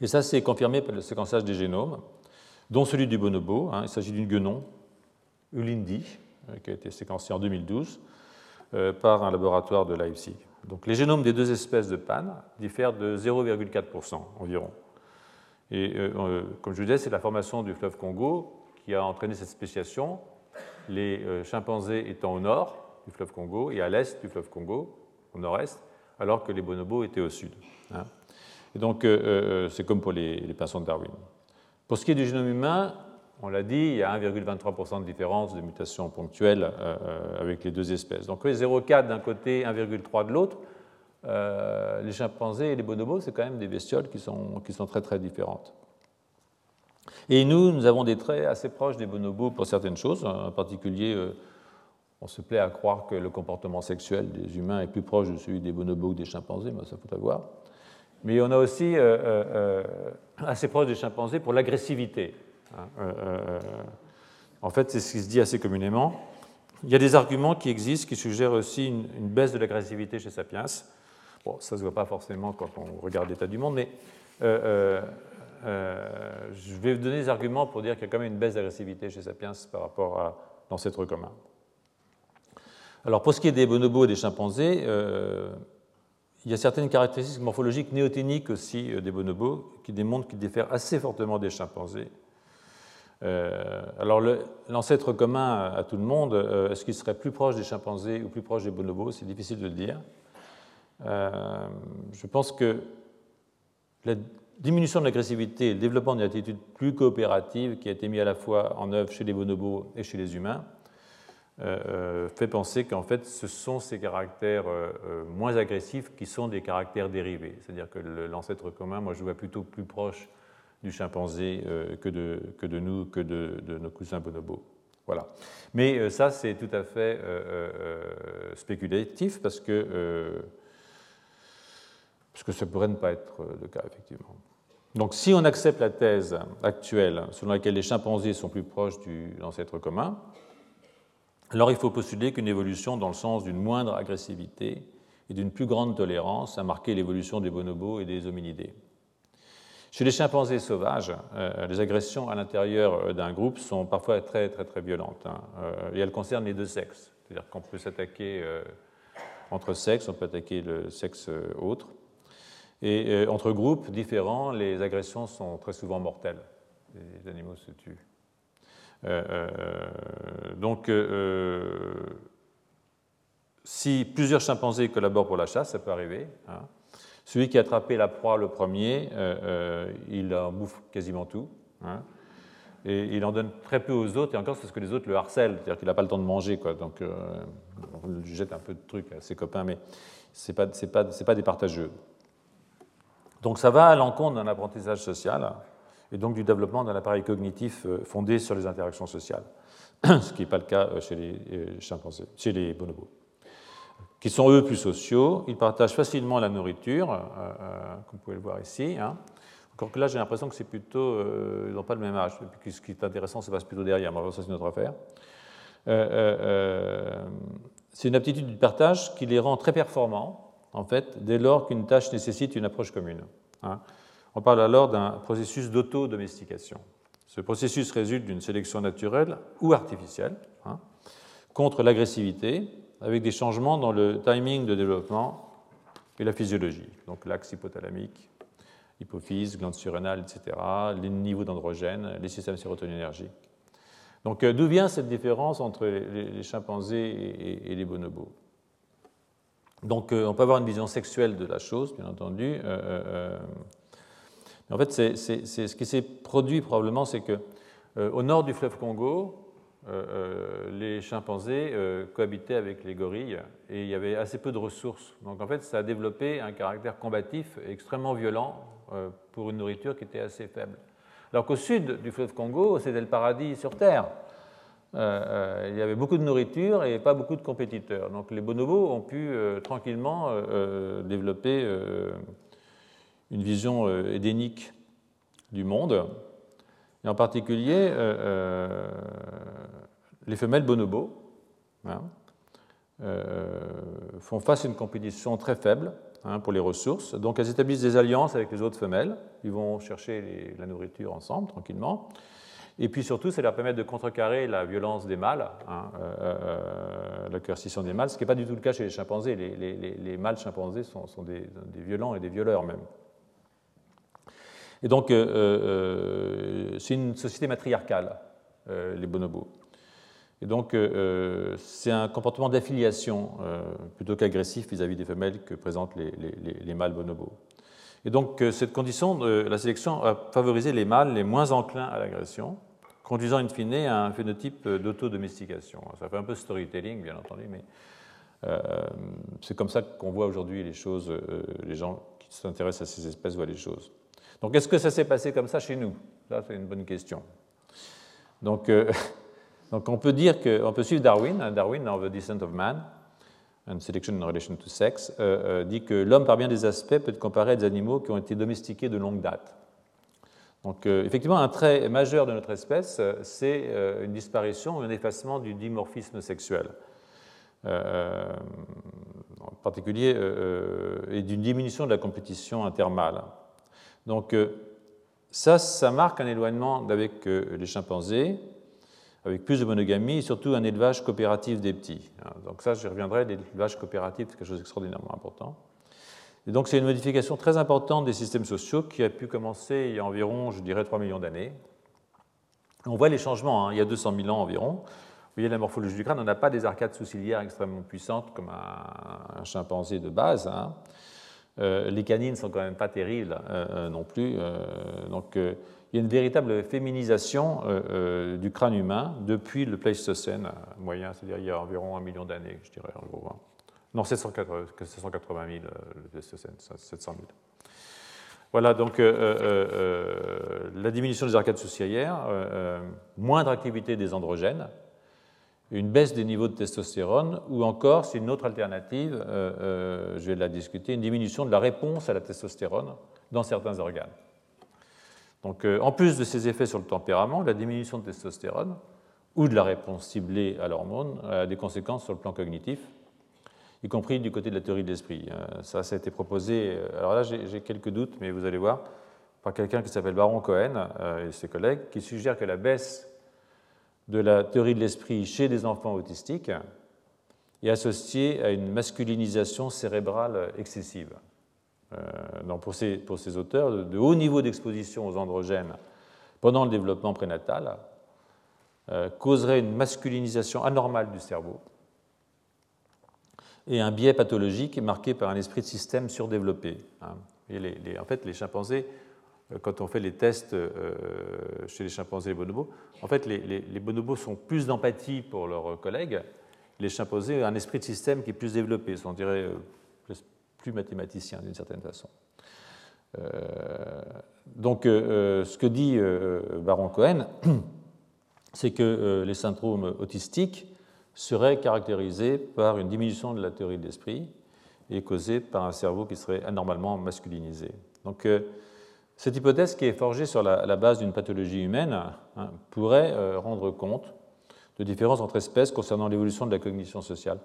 Et ça, c'est confirmé par le séquençage des génomes, dont celui du bonobo. Hein. il s'agit d'une guenon, Ulindi, euh, qui a été séquencée en 2012 euh, par un laboratoire de Leipzig. Donc les génomes des deux espèces de panne diffèrent de 0,4% environ. Et euh, comme je vous disais, c'est la formation du fleuve Congo qui a entraîné cette spéciation, les chimpanzés étant au nord du fleuve Congo et à l'est du fleuve Congo, au nord-est, alors que les bonobos étaient au sud. Hein. Et donc, euh, euh, c'est comme pour les, les, pinsons de Darwin. Pour ce qui est du génome humain, on l'a dit, il y a 1,23% de différence de mutation ponctuelle euh, avec les deux espèces. Donc, 0,4 d'un côté, 1,3 de l'autre. les chimpanzés et les bonobos, c'est quand même des bestioles qui sont, qui sont très très différentes. Et nous, nous avons des traits assez proches des bonobos pour certaines choses, en particulier on se plaît à croire que le comportement sexuel des humains est plus proche de celui des bonobos ou des chimpanzés, mais ça faut pas voir. Mais on a aussi euh, euh, euh, assez proche des chimpanzés pour l'agressivité. Hein, en fait, c'est ce qui se dit assez communément. Il y a des arguments qui existent qui suggèrent aussi une, baisse de l'agressivité chez Sapiens. Bon, ça ne se voit pas forcément quand on regarde l'état du monde, mais je vais vous donner des arguments pour dire qu'il y a quand même une baisse d'agressivité chez Sapiens par rapport à l'ancêtre commun. Alors pour ce qui est des bonobos et des chimpanzés, euh, il y a certaines caractéristiques morphologiques néoténiques aussi euh, des bonobos qui démontrent qu'ils diffèrent assez fortement des chimpanzés. Euh, alors l'ancêtre commun à, tout le monde, est-ce qu'il serait plus proche des chimpanzés ou plus proche des bonobos? C'est difficile de le dire. je pense que la diminution de l'agressivité et le développement d'une attitude plus coopérative qui a été mis à la fois en œuvre chez les bonobos et chez les humains fait penser qu'en fait ce sont ces caractères euh, moins agressifs qui sont des caractères dérivés. C'est-à-dire que l'ancêtre commun, moi je vois plutôt plus proche du chimpanzé que, de, que, de, nous, que de, nos cousins bonobos. Voilà. Mais ça, c'est tout à fait spéculatif parce que, parce que ça pourrait ne pas être le cas, effectivement. Donc, si on accepte la thèse actuelle selon laquelle les chimpanzés sont plus proches de l'ancêtre commun, alors il faut postuler qu'une évolution dans le sens d'une moindre agressivité et d'une plus grande tolérance a marqué l'évolution des bonobos et des hominidés. Chez les chimpanzés sauvages, euh, les agressions à l'intérieur d'un groupe sont parfois très très très violentes hein. euh, et elles concernent les deux sexes. C'est-à-dire qu'on peut s'attaquer euh, entre sexes, on peut attaquer le sexe autre. Et entre groupes différents, les agressions sont très souvent mortelles. Les animaux se tuent. Euh, euh, donc, euh, si plusieurs chimpanzés collaborent pour la chasse, ça peut arriver. Hein. Celui qui a attrapé la proie le premier, il en bouffe quasiment tout. Hein. et il en donne très peu aux autres, et encore c'est parce que les autres le harcèlent, c'est-à-dire qu'il n'a pas le temps de manger, donc on lui jette un peu de trucs à ses copains, mais ce n'est pas, pas, pas, des partageux. Donc ça va à l'encontre d'un apprentissage social, et donc du développement d'un appareil cognitif fondé sur les interactions sociales, ce qui n'est pas le cas chez les chimpanzés, chez les bonobos qui sont eux plus sociaux. Ils partagent facilement la nourriture, euh, euh, comme vous pouvez le voir ici. Hein. Encore que là, j'ai l'impression que c'est plutôt. Euh, ils n'ont pas le même âge. Ce qui est intéressant, ça passe plutôt derrière. Mais ça, c'est une autre affaire. c'est une aptitude du partage qui les rend très performants, en fait, dès lors qu'une tâche nécessite une approche commune. Hein. On parle alors d'un processus d'auto-domestication. Ce processus résulte d'une sélection naturelle ou artificielle hein, contre l'agressivité, avec des changements dans le timing de développement et la physiologie, donc l'axe hypothalamique, hypophyse, glande surrénale, etc., les niveaux d'androgène, les systèmes sérotoninergiques. Donc euh, d'où vient cette différence entre les, chimpanzés et, les bonobos? Donc euh, on peut avoir une vision sexuelle de la chose, bien entendu. Euh, en fait, ce qui s'est produit probablement, c'est que au nord du fleuve Congo, euh, euh, les chimpanzés euh, cohabitaient avec les gorilles et il y avait assez peu de ressources. Donc en fait, ça a développé un caractère combatif extrêmement violent pour une nourriture qui était assez faible. Alors qu'au sud du fleuve Congo, c'était le paradis sur Terre. il y avait beaucoup de nourriture et pas beaucoup de compétiteurs. Donc les bonobos ont pu tranquillement développer une vision édénique du monde et en particulier euh, euh, les femelles bonobos hein, euh, font face à une compétition très faible hein, pour les ressources. Donc elles établissent des alliances avec les autres femelles. Ils vont chercher la nourriture ensemble, tranquillement. Et puis surtout, ça leur permet de contrecarrer la violence des mâles, hein, la coercition des mâles, ce qui n'est pas du tout le cas chez les chimpanzés. Les, mâles chimpanzés sont, des, violents et des violeurs même. Et donc, euh, euh, c'est une société matriarcale, euh, les bonobos. Et donc, c'est un comportement d'affiliation plutôt qu'agressif vis-à-vis des femelles que présentent les, mâles bonobos. Et donc, cette condition la sélection a favorisé les mâles les moins enclins à l'agression, conduisant in fine à un phénotype d'autodomestication. Ça fait un peu storytelling, bien entendu, mais c'est comme ça qu'on voit aujourd'hui les choses, les gens qui s'intéressent à ces espèces voient les choses. Donc est-ce que ça s'est passé comme ça chez nous? Ça, c'est une bonne question. Donc, euh, on peut dire qu'on peut suivre Darwin, hein, Darwin dans The Descent of Man, and Selection in Relation to Sex, euh, euh, dit que l'homme, par bien des aspects, peut être comparé à des animaux qui ont été domestiqués de longue date. Donc, effectivement, un trait majeur de notre espèce, c'est une disparition ou un effacement du dimorphisme sexuel. en particulier, et d'une diminution de la compétition intermâle. Donc euh, ça, ça marque un éloignement avec euh, les chimpanzés, avec plus de monogamie et surtout un élevage coopératif des petits. Hein. Donc ça, je reviendrai, l'élevage coopératif, c'est quelque chose d'extraordinairement important. Et donc c'est une modification très importante des systèmes sociaux qui a pu commencer il y a environ, je dirais, 3 millions d'années. On voit les changements, hein, il y a 200 000 ans environ. Vous voyez la morphologie du crâne, on n'a pas des arcades sourcilières extrêmement puissantes comme un, chimpanzé de base. Hein. Euh, les canines sont quand même pas terribles euh, euh, non plus. donc il y a une véritable féminisation du crâne humain depuis le Pléistocène moyen, c'est-à-dire il y a environ un million d'années, je dirais en gros. Hein. Non, 780, 780 000, le Pléistocène, 700 000. Voilà, donc la diminution des arcades sourcilières, moindre activité des androgènes, une baisse des niveaux de testostérone, ou encore, c'est une autre alternative, euh, euh, je vais la discuter, une diminution de la réponse à la testostérone dans certains organes. Donc, euh, en plus de ces effets sur le tempérament, la diminution de testostérone ou de la réponse ciblée à l'hormone a des conséquences sur le plan cognitif, y compris du côté de la théorie de l'esprit. Ça, ça a été proposé, alors là j'ai quelques doutes, mais vous allez voir, par quelqu'un qui s'appelle Baron Cohen et ses collègues, qui suggère que la baisse de la théorie de l'esprit chez les enfants autistiques est associée à une masculinisation cérébrale excessive. Euh, donc pour, ces, pour, ces, auteurs, de, haut niveau d'exposition aux androgènes pendant le développement prénatal euh, causerait une masculinisation anormale du cerveau et un biais pathologique marqué par un esprit de système surdéveloppé. Hein. en fait, les chimpanzés quand on fait les tests euh, chez les chimpanzés et les bonobos, en fait, les, bonobos sont plus d'empathie pour leurs collègues. Les chimpanzés ont un esprit de système qui est plus développé, on dirait euh, plus mathématicien d'une certaine façon. donc, ce que dit Baron Cohen, c'est que les syndromes autistiques seraient caractérisés par une diminution de la théorie de l'esprit et causés par un cerveau qui serait anormalement masculinisé. Donc, cette hypothèse, qui est forgée sur la, base d'une pathologie humaine, hein, pourrait euh, rendre compte de différences entre espèces concernant l'évolution de la cognition sociale.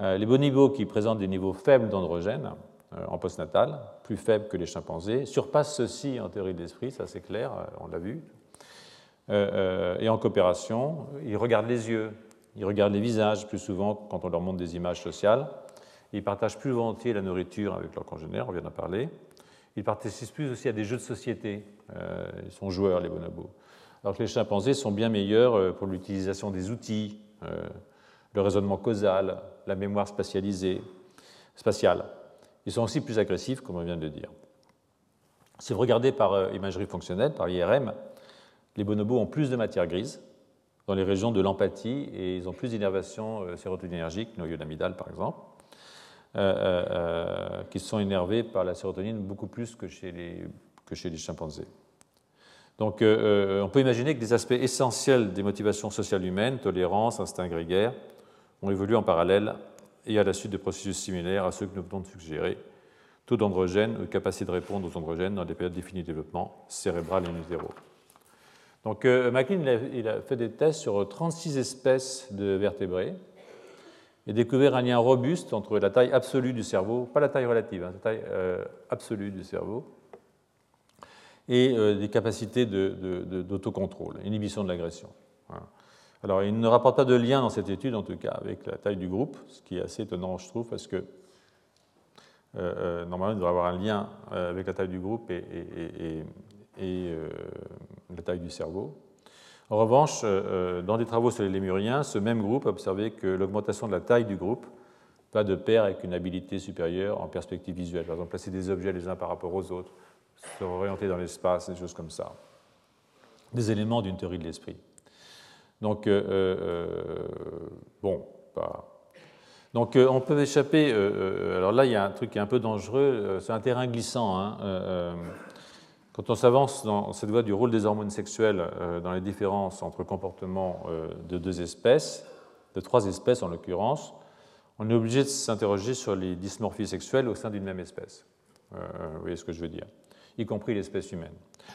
Euh, les bonobos qui présentent des niveaux faibles d'androgènes euh, en postnatal, plus faibles que les chimpanzés, surpassent ceux-ci en théorie d'esprit, ça c'est clair, on l'a vu. et en coopération, ils regardent les yeux, ils regardent les visages plus souvent quand on leur montre des images sociales. Ils partagent plus volontiers la nourriture avec leurs congénères, on vient d'en parler. Ils participent plus aussi à des jeux de société. Euh, ils sont joueurs, les bonobos. Alors que les chimpanzés sont bien meilleurs euh, pour l'utilisation des outils, euh, le raisonnement causal, la mémoire spatialisée, spatiale. Ils sont aussi plus agressifs, comme on vient de le dire. Si vous regardez par imagerie fonctionnelle, par IRM, les bonobos ont plus de matière grise dans les régions de l'empathie et ils ont plus d'innervation sérotoninergique, noyau amygdale par exemple. Euh, euh, euh, qui sont énervés par la sérotonine beaucoup plus que chez les, que chez les chimpanzés. Donc on peut imaginer que des aspects essentiels des motivations sociales humaines, tolérance, instinct grégaire, ont évolué en parallèle et à la suite de processus similaires à ceux que nous venons de suggérer, taux d'androgène ou capacité de répondre aux androgènes dans des périodes définies de développement cérébral et in Donc McLean il a fait des tests sur 36 espèces de vertébrés et découvert un lien robuste entre la taille absolue du cerveau, pas la taille relative, hein, la taille euh, absolue du cerveau, et euh, des capacités d'autocontrôle, inhibition de l'agression. Alors, il ne rapporte pas de lien dans cette étude, en tout cas, avec la taille du groupe, ce qui est assez étonnant, je trouve, parce que euh, normalement, il devrait avoir un lien avec la taille du groupe et la taille du cerveau. En revanche, euh, euh, dans des travaux sur les lémuriens, ce même groupe a observé que l'augmentation de la taille du groupe va de pair avec une habilité supérieure en perspective visuelle. Par exemple, placer des objets les uns par rapport aux autres, se orienter dans l'espace, des choses comme ça. Des éléments d'une théorie de l'esprit. Donc, euh, bon, Donc, on peut échapper. alors là, il y a un truc qui est un peu dangereux. c'est un terrain glissant. Hein, quand on s'avance dans cette voie du rôle des hormones sexuelles euh, dans les différences entre comportements euh, de deux espèces, de trois espèces en l'occurrence, on est obligé de s'interroger sur les dysmorphies sexuelles au sein d'une même espèce. Euh, vous voyez ce que je veux dire Y compris l'espèce humaine.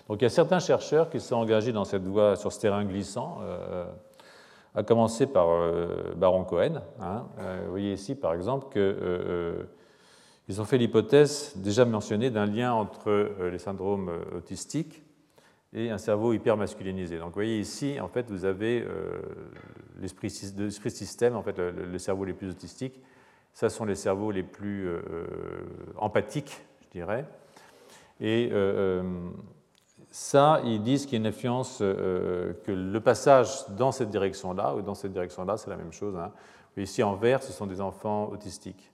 Donc il y a certains chercheurs qui sont engagés dans cette voie, sur ce terrain glissant, à commencer par Baron Cohen. Hein. vous voyez ici, par exemple, que ils ont fait l'hypothèse déjà mentionnée d'un lien entre euh, les syndromes euh, autistiques et un cerveau hypermasculinisé. Donc vous voyez ici, en fait, vous avez euh, l'esprit système, en fait, le, cerveau les plus autistiques. Ça sont les cerveaux les plus empathiques, je dirais. Et ça, ils disent qu'il y a une influence, que le passage dans cette direction-là, ou dans cette direction-là, c'est la même chose. Hein. Ici, en vert, ce sont des enfants autistiques.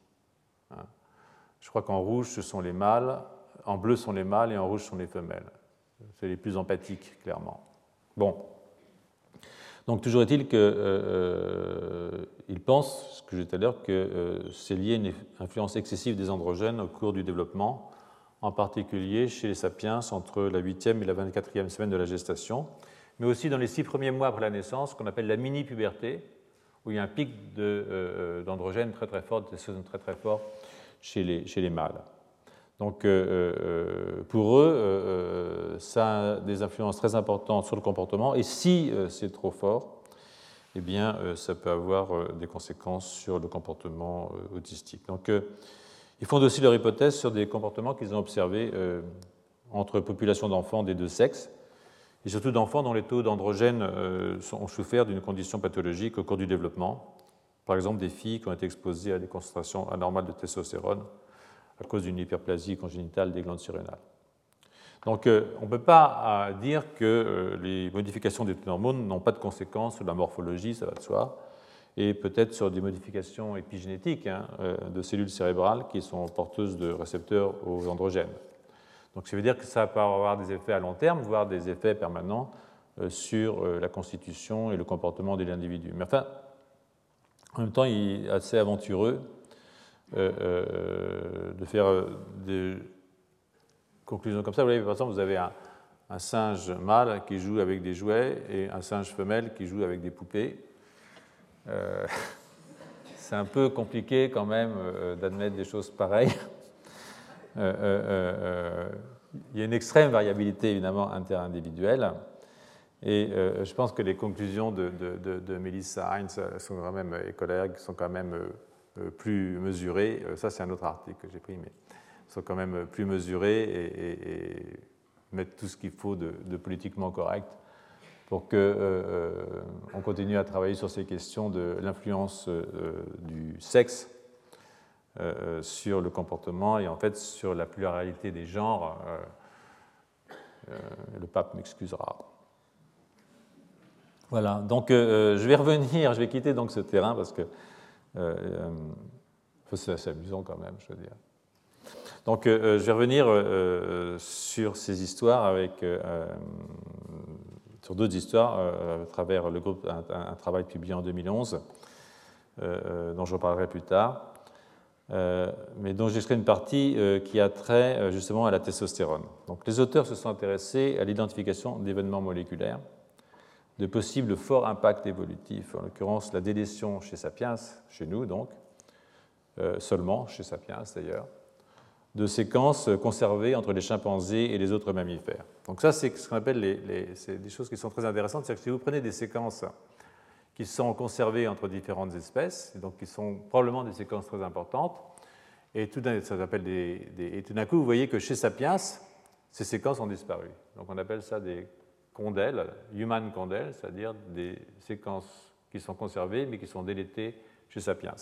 Je crois qu'en rouge, ce sont les mâles, en bleu sont les mâles et en rouge sont les femelles. C'est les plus empathiques, clairement. Bon. Donc toujours est-il qu'il euh, euh pense, ce que j'ai dit tout à l'heure, que euh, c'est lié à une influence excessive des androgènes au cours du développement, en particulier chez les sapiens entre la 8e et la 24e semaine de la gestation, mais aussi dans les six premiers mois après la naissance, qu'on appelle la mini-puberté, où il y a un pic euh, d'androgènes très très fort, des très très forts chez les, mâles. Donc euh, euh, pour eux, euh, ça a des influences très importantes sur le comportement, et si c'est trop fort, eh bien, ça peut avoir des conséquences sur le comportement autistique. Donc ils font aussi leur hypothèse sur des comportements qu'ils ont observés entre populations d'enfants des deux sexes, et surtout d'enfants dont les taux d'androgènes ont souffert d'une condition pathologique au cours du développement, par exemple, des filles qui ont été exposées à des concentrations anormales de testostérone à cause d'une hyperplasie congénitale des glandes surrénales. Donc, euh, on ne peut pas euh, dire que euh, les modifications des hormones n'ont pas de conséquences sur la morphologie, ça va de soi, et peut-être sur des modifications épigénétiques hein, de cellules cérébrales qui sont porteuses de récepteurs aux androgènes. Donc, ça veut dire que ça peut avoir des effets à long terme, voire des effets permanents sur la constitution et le comportement de l'individu. Mais enfin, en même temps, il est assez aventureux euh, euh, de faire des, conclusions comme ça. Vous voyez, par exemple, vous avez un, singe mâle qui joue avec des jouets et un singe femelle qui joue avec des poupées. Euh, c'est un peu compliqué quand même euh, d'admettre des choses pareilles. Euh, il y a une extrême variabilité évidemment interindividuelle. Et je pense que les conclusions de, de, Melissa Heinz sont quand même, et collègues sont quand même plus mesurées. Ça, c'est un autre article que j'ai pris, mais sont quand même plus mesurées et, mettent tout ce qu'il faut de, politiquement correct pour qu'on euh, euh continue à travailler sur ces questions de l'influence euh, du sexe euh, sur le comportement et en fait sur la pluralité des genres. le pape m'excusera. Voilà, donc je vais revenir, je vais quitter donc ce terrain parce que c'est assez amusant quand même, je veux dire. Donc je vais revenir sur ces histoires avec sur d'autres histoires euh, à travers le groupe, un, travail publié en 2011, euh, euh, dont je reparlerai plus tard, mais dont j'extrais une partie qui a trait justement à la testostérone. Donc, les auteurs se sont intéressés à l'identification d'événements moléculaires, de possibles forts impacts évolutifs, en l'occurrence la délétion chez Sapiens, chez nous donc, seulement chez Sapiens d'ailleurs, de séquences conservées entre les chimpanzés et les autres mammifères. Donc ça, c'est ce qu'on appelle les, des choses qui sont très intéressantes. C'est que si vous prenez des séquences qui sont conservées entre différentes espèces, donc qui sont probablement des séquences très importantes, et tout d'un coup, vous voyez que chez Sapiens, ces séquences ont disparu. Donc on appelle ça des condèles, human condèles, c'est-à-dire des séquences qui sont conservées mais qui sont délétées chez Sapiens.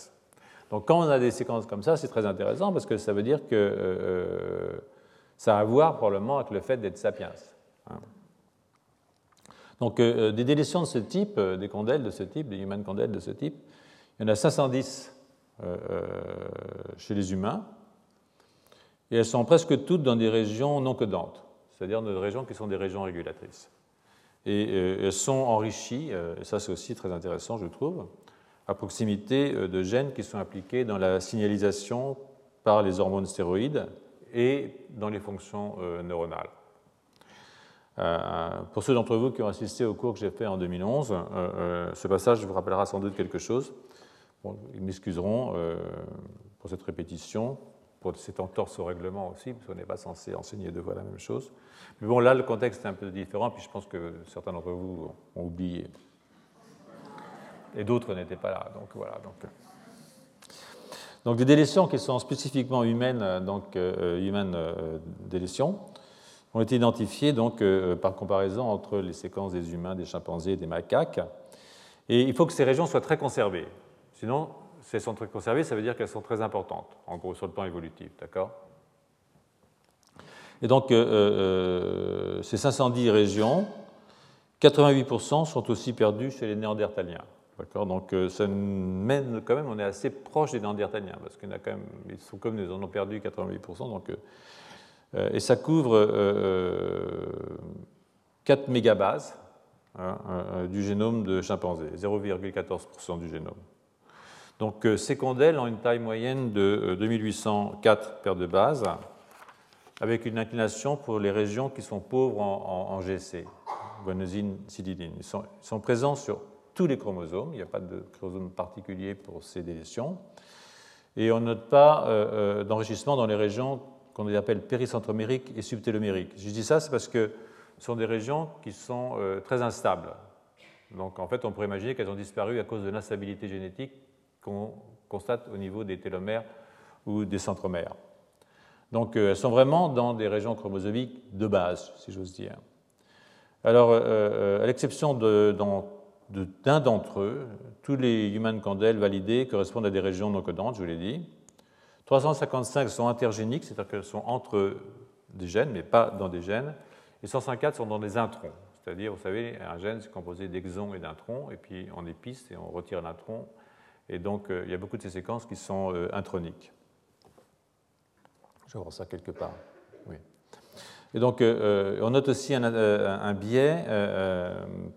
Donc quand on a des séquences comme ça, c'est très intéressant parce que ça veut dire que euh, ça a à voir probablement avec le fait d'être sapiens. Hein. Donc euh, des délétions de ce type, euh, des condèles de ce type, des human condèles de ce type, il y en a 510 chez les humains et elles sont presque toutes dans des régions non codantes, c'est-à-dire des régions qui sont des régions régulatrices. Et elles sont enrichies, et ça c'est aussi très intéressant je trouve, à proximité euh, de gènes qui sont impliqués dans la signalisation par les hormones stéroïdes et dans les fonctions euh, neuronales. Euh, pour ceux d'entre vous qui ont assisté au cours que j'ai fait en 2011, ce passage vous rappellera sans doute quelque chose. ils m'excuseront pour cette répétition, pour cette entorse au règlement aussi, parce qu'on n'est pas censé enseigner deux fois la même chose. Mais bon, là, le contexte est un peu différent, puis je pense que certains d'entre vous ont oublié et d'autres n'étaient pas là. Donc voilà. Donc, euh. donc des délétions qui sont spécifiquement humaines, euh, donc euh, humaines délétions, ont été identifiées donc par comparaison entre les séquences des humains, des chimpanzés et des macaques. Et il faut que ces régions soient très conservées. Sinon, si elles sont très conservées, ça veut dire qu'elles sont très importantes, en gros, sur le plan évolutif. D'accord? Et donc, ces 510 régions, 88% sont aussi perdues chez les néandertaliens. Donc euh, ça mène quand même, on est assez proche des Néandertaliens, parce qu'ils ils sont comme nous en ont perdu 88%. Donc, euh, euh, et ça couvre 4 mégabases hein, du génome de chimpanzé, 0,14% du génome. Donc ces condèles ont une taille moyenne de 2804 paires de bases, avec une inclination pour les régions qui sont pauvres en, GC, guanosine, sont, ils sont présents sur tous les chromosomes, il n'y a pas de chromosome particulier pour ces délétions. Et on ne note pas euh, euh, d'enrichissement dans les régions qu'on appelle péricentromériques et subtélomériques. Je dis ça, c'est parce que ce sont des régions qui sont euh, très instables. Donc en fait, on pourrait imaginer qu'elles ont disparu à cause de l'instabilité génétique qu'on constate au niveau des télomères ou des centromères. Donc elles sont vraiment dans des régions chromosomiques de base, si j'ose dire. Alors, à l'exception de, dans d'un d'entre eux, tous les human candles validés correspondent à des régions non codantes, je vous l'ai dit. 355 sont intergéniques, c'est-à-dire qu'elles sont entre des gènes, mais pas dans des gènes. Et 154 sont dans des introns, c'est-à-dire, vous savez, un gène c'est composé d'exons et d'introns, et puis on épice et on retire l'intron. Et donc, euh, il y a beaucoup de ces séquences qui sont euh, introniques. Je vais ça quelque part. Oui. Et donc, euh, euh, on note aussi un, euh, biais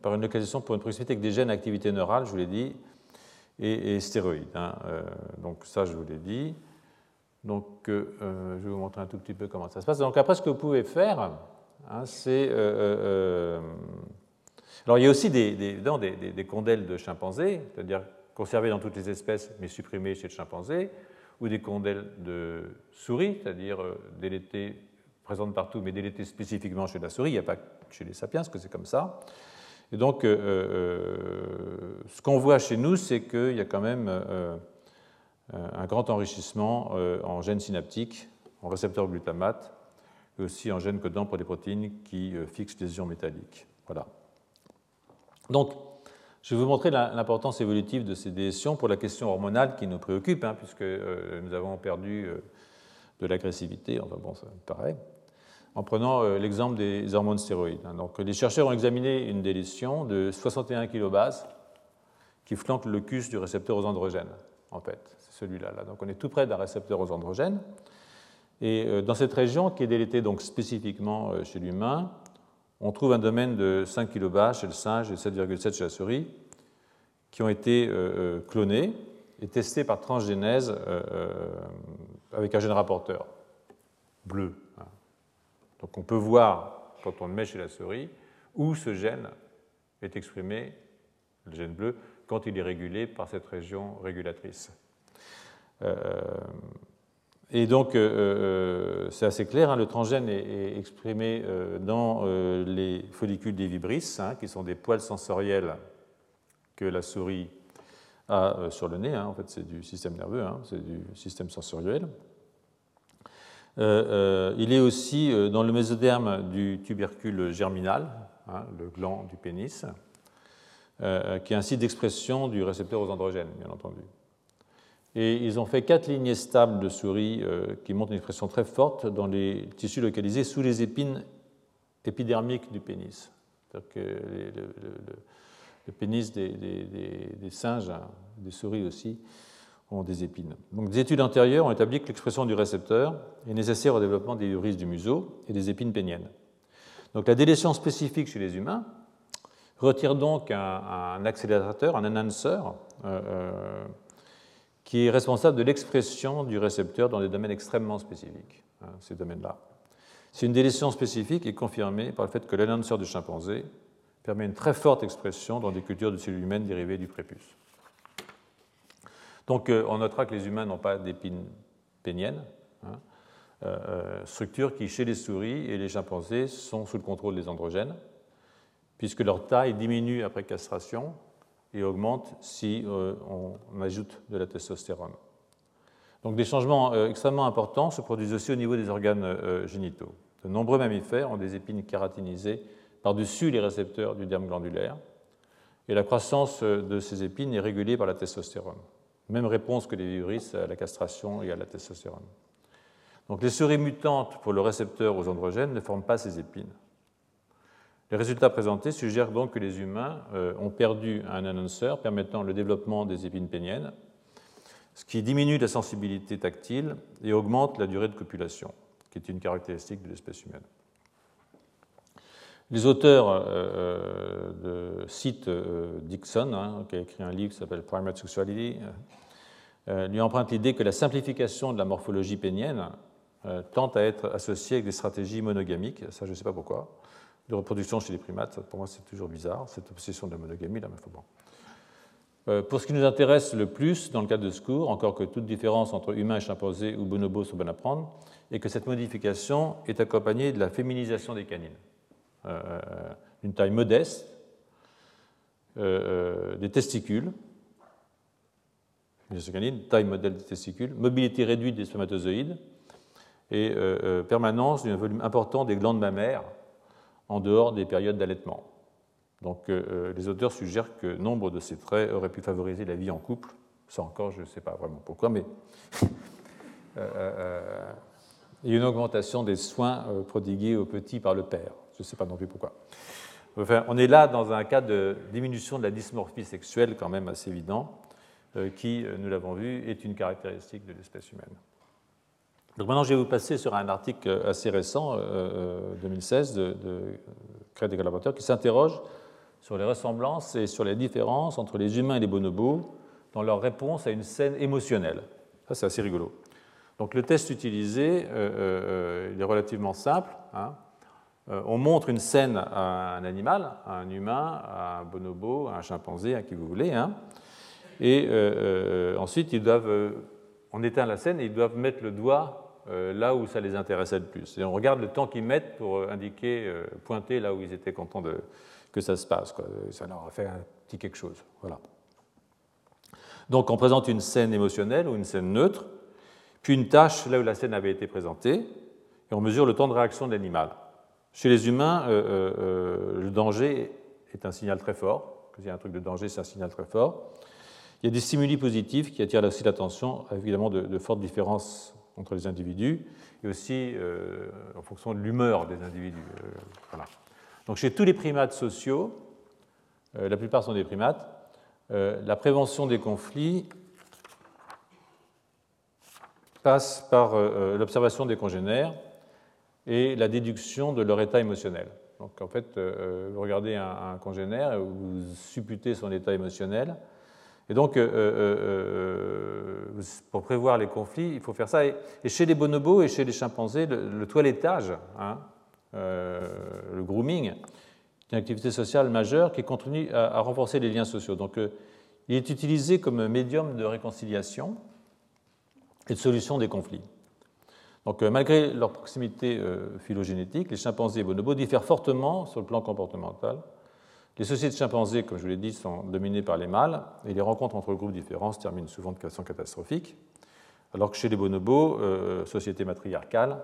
par une localisation pour une proximité avec des gènes activité neurale, je vous l'ai dit, et, stéroïdes. Hein, donc ça, je vous l'ai dit. Donc, je vais vous montrer un tout petit peu comment ça se passe. Donc, après, ce que vous pouvez faire, hein, c'est. alors, il y a aussi des, des, des, des condèles de chimpanzés, c'est-à-dire conservés dans toutes les espèces, mais supprimés chez le chimpanzé, ou des condèles de souris, c'est-à-dire délétés présente partout, mais délétée spécifiquement chez la souris. Il n'y a pas chez les sapiens, que c'est comme ça. Et donc, euh, euh, ce qu'on voit chez nous, c'est qu'il y a quand même euh, un grand enrichissement en gènes synaptiques, en récepteurs glutamate, et aussi en gènes codants pour des protéines qui fixent les ions métalliques. Voilà. Donc, je vais vous montrer l'importance évolutive de ces délétions pour la question hormonale qui nous préoccupe, hein, puisque nous avons perdu de l'agressivité, enfin bon, ça paraît en prenant euh, l'exemple des hormones stéroïdes. Hein. Donc, les chercheurs ont examiné une délétion de 61 kilobases qui flanque le cus du récepteur aux androgènes, en fait. C'est celui-là. Là. Donc, on est tout près d'un récepteur aux androgènes. Et euh, dans cette région, qui est délétée donc spécifiquement euh, chez l'humain, on trouve un domaine de 5 kilobases chez le singe et 7,7 chez la souris, qui ont été clonés et testés par transgénèse avec un gène rapporteur bleu. Donc on peut voir, quand on le met chez la souris, où ce gène est exprimé, le gène bleu, quand il est régulé par cette région régulatrice. Euh, et donc, euh, euh, c'est assez clair, hein, le transgène est, exprimé dans les follicules des vibrisses, hein, qui sont des poils sensoriels que la souris a sur le nez. Hein. en fait, c'est du système nerveux, c'est du système sensoriel. Euh, euh, il est aussi euh, dans le mésoderme du tubercule germinal, le gland du pénis, qui est un site d'expression du récepteur aux androgènes, bien entendu. Et ils ont fait quatre lignées stables de souris qui montrent une expression très forte dans les tissus localisés sous les épines épidermiques du pénis. Que le, pénis des, singes, hein, des souris aussi, ont des épines. Donc, des études antérieures ont établi que l'expression du récepteur est nécessaire au développement des urises du museau et des épines péniennes. Donc, la délétion spécifique chez les humains retire donc un, accélérateur, un enhancer, euh, euh, qui est responsable de l'expression du récepteur dans des domaines extrêmement spécifiques, hein, ces domaines-là. C'est une délétion spécifique est confirmée par le fait que l'enhancer du chimpanzé permet une très forte expression dans des cultures de cellules humaines dérivées du prépuce. Donc euh, on notera que les humains n'ont pas d'épines péniennes, hein, euh, euh, structure qui, chez les souris et les chimpanzés, sont sous le contrôle des androgènes, puisque leur taille diminue après castration et augmente si on ajoute de la testostérone. Donc des changements extrêmement importants se produisent aussi au niveau des organes génitaux. De nombreux mammifères ont des épines kératinisées par-dessus les récepteurs du derme glandulaire, et la croissance de ces épines est régulée par la testostérone. Même réponse que les virus à la castration et à la testostérone. Donc les souris mutantes pour le récepteur aux androgènes ne forment pas ces épines. Les résultats présentés suggèrent donc que les humains euh, ont perdu un annonceur permettant le développement des épines péniennes, ce qui diminue la sensibilité tactile et augmente la durée de copulation, qui est une caractéristique de l'espèce humaine. Les auteurs euh, euh, de citent Dixon, hein, qui a écrit un livre qui s'appelle Primate Sexuality, lui empruntent l'idée que la simplification de la morphologie pénienne tente à être associée avec des stratégies monogamiques, ça je ne sais pas pourquoi, de reproduction chez les primates. Pour moi, c'est toujours bizarre, cette obsession de la monogamie, là, mais bon. Pour ce qui nous intéresse le plus dans le cas de ce cours, encore que toute différence entre humain et chimpanzé ou bonobo soit bonne à prendre, est que cette modification est accompagnée de la féminisation des canines. Euh, d'une taille modeste, euh, euh, des testicules, taille modèle des testicules, mobilité réduite des spermatozoïdes et permanence d'un volume important des glandes mammaires en dehors des périodes d'allaitement. Donc les auteurs suggèrent que nombre de ces traits auraient pu favoriser la vie en couple. Ça encore, je ne sais pas vraiment pourquoi, mais il y a une augmentation des soins prodigués aux petits par le père. Je ne sais pas non plus pourquoi. Enfin, on est là dans un cas de diminution de la dysmorphie sexuelle quand même assez évident, euh, qui, euh, nous l'avons vu, est une caractéristique de l'espèce humaine. Donc maintenant, je vais vous passer sur un article assez récent, 2016, euh, de, de Crête des collaborateurs, qui s'interroge sur les ressemblances et sur les différences entre les humains et les bonobos dans leur réponse à une scène émotionnelle. Ça, c'est assez rigolo. Donc le test utilisé il est relativement simple. Hein. on montre une scène à un animal, à un humain, à un bonobo, à un chimpanzé, à qui vous voulez. Hein. Et ensuite, ils doivent, on éteint la scène et ils doivent mettre le doigt là où ça les intéressait le plus. Et on regarde le temps qu'ils mettent pour indiquer, pointer là où ils étaient contents de, que ça se passe. Ça leur a fait un petit quelque chose. Voilà. Donc on présente une scène émotionnelle ou une scène neutre, puis une tâche là où la scène avait été présentée, et on mesure le temps de réaction de l'animal. Chez les humains, euh, euh, euh, le danger est un signal très fort. Quand il y a un truc de danger, c'est un signal très fort. Il y a des stimuli positifs qui attirent aussi l'attention, évidemment de, fortes différences entre les individus, et aussi en fonction de l'humeur des individus. voilà. Donc chez tous les primates sociaux, la plupart sont des primates, euh, la prévention des conflits passe par euh, euh, l'observation des congénères et la déduction de leur état émotionnel. Donc en fait, vous regardez un, congénère vous supputez son état émotionnel. Et donc, pour prévoir les conflits, il faut faire ça. Et, chez les bonobos et chez les chimpanzés, le, toilettage, hein, le grooming, une activité sociale majeure qui continue à, renforcer les liens sociaux. Donc, euh, il est utilisé comme médium de réconciliation et de solution des conflits. Donc, euh, malgré leur proximité euh, phylogénétique, les chimpanzés et bonobos diffèrent fortement sur le plan comportemental. Les sociétés de chimpanzés, comme je vous l'ai dit, sont dominées par les mâles, et les rencontres entre groupes différents se terminent souvent de façon catastrophique. Alors que chez les bonobos, sociétés matriarcales,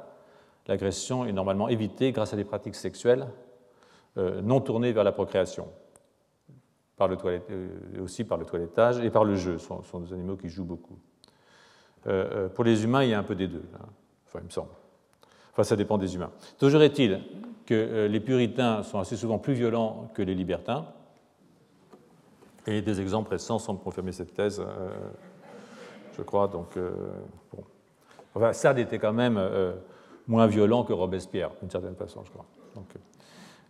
l'agression est normalement évitée grâce à des pratiques sexuelles euh, non tournés vers la procréation, par le euh, aussi par le toilettage et par le jeu. Ce sont, des animaux qui jouent beaucoup. Euh, pour les humains, il y a un peu des deux, hein. enfin, il me semble. Enfin, ça dépend des humains. Toujours est-il que les puritains sont assez souvent plus violents que les libertins, et des exemples récents semblent confirmer cette thèse, je crois. Donc, bon. enfin, Sade était quand même moins violent que Robespierre, d'une certaine façon, je crois.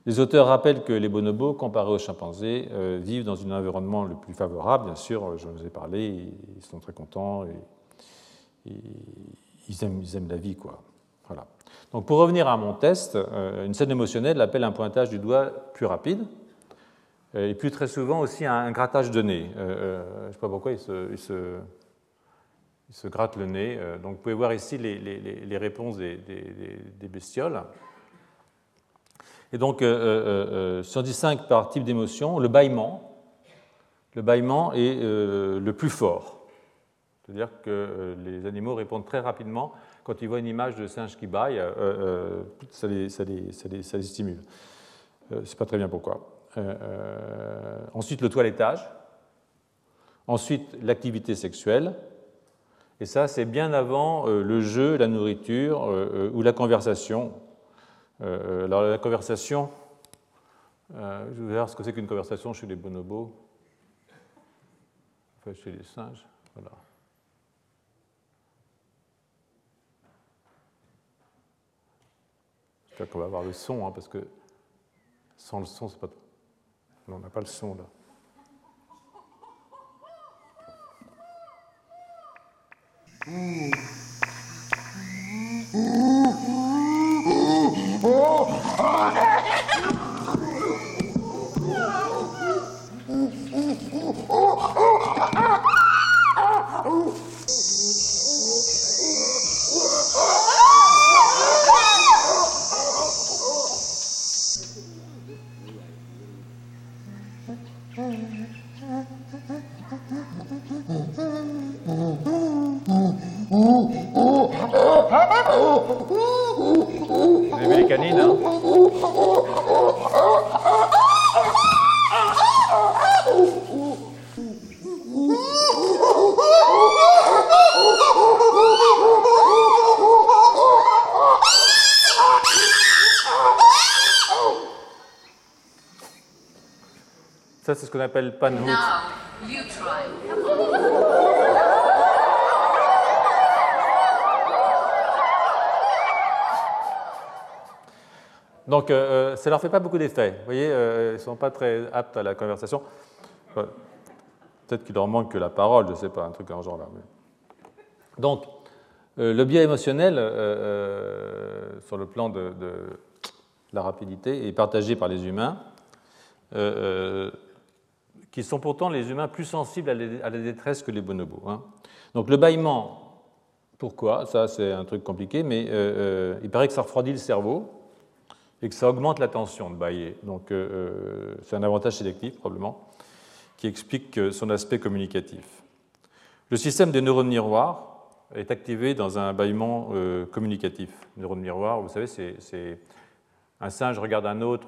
Les auteurs rappellent que les bonobos, comparés aux chimpanzés, euh, vivent dans un environnement le plus favorable, bien sûr, je vous ai parlé, ils sont très contents, et, ils, aiment, la vie. Quoi. Voilà. Donc pour revenir à mon test, euh, une scène émotionnelle appelle un pointage du doigt plus rapide, euh, et plus très souvent aussi un, grattage de nez. je ne sais pas pourquoi il se, se, gratte le nez. donc vous pouvez voir ici les, réponses des bestioles. Et donc, euh, euh, euh, on distingue par type d'émotion, le bâillement. Le bâillement est le plus fort. C'est-à-dire que les animaux répondent très rapidement quand ils voient une image de singe qui bâille, ça les, ça, les, stimule. Ne sais pas très bien pourquoi. ensuite, le toilettage. Ensuite, l'activité sexuelle. Et ça, c'est bien avant le jeu, la nourriture ou la conversation. Euh, alors la conversation, euh, je vais voir ce que c'est qu'une conversation chez les bonobos, enfin chez les singes. Voilà. Qu'on va avoir le son, hein, parce que sans le son, c'est pas. On n'a pas le son là. c'est ce qu'on appelle panhoot. Donc, euh, euh, ça ne leur fait pas beaucoup d'effet. Vous voyez, euh, ils ne sont pas très aptes à la conversation. Peut-être qu'il leur manque que la parole, je ne sais pas, un truc en genre là. Donc, le biais émotionnel, sur le plan de, la rapidité, est partagé par les humains, qui sont pourtant les humains plus sensibles à la détresse que les bonobos. Hein. Donc le bâillement, pourquoi? Ça, c'est un truc compliqué, mais il paraît que ça refroidit le cerveau et que ça augmente la tension de bailler. Donc euh, euh, c'est un avantage sélectif probablement qui explique son aspect communicatif. Le système des neurones miroirs est activé dans un bâillement euh, communicatif. Neurone miroir, vous savez, c'est un singe regarde un autre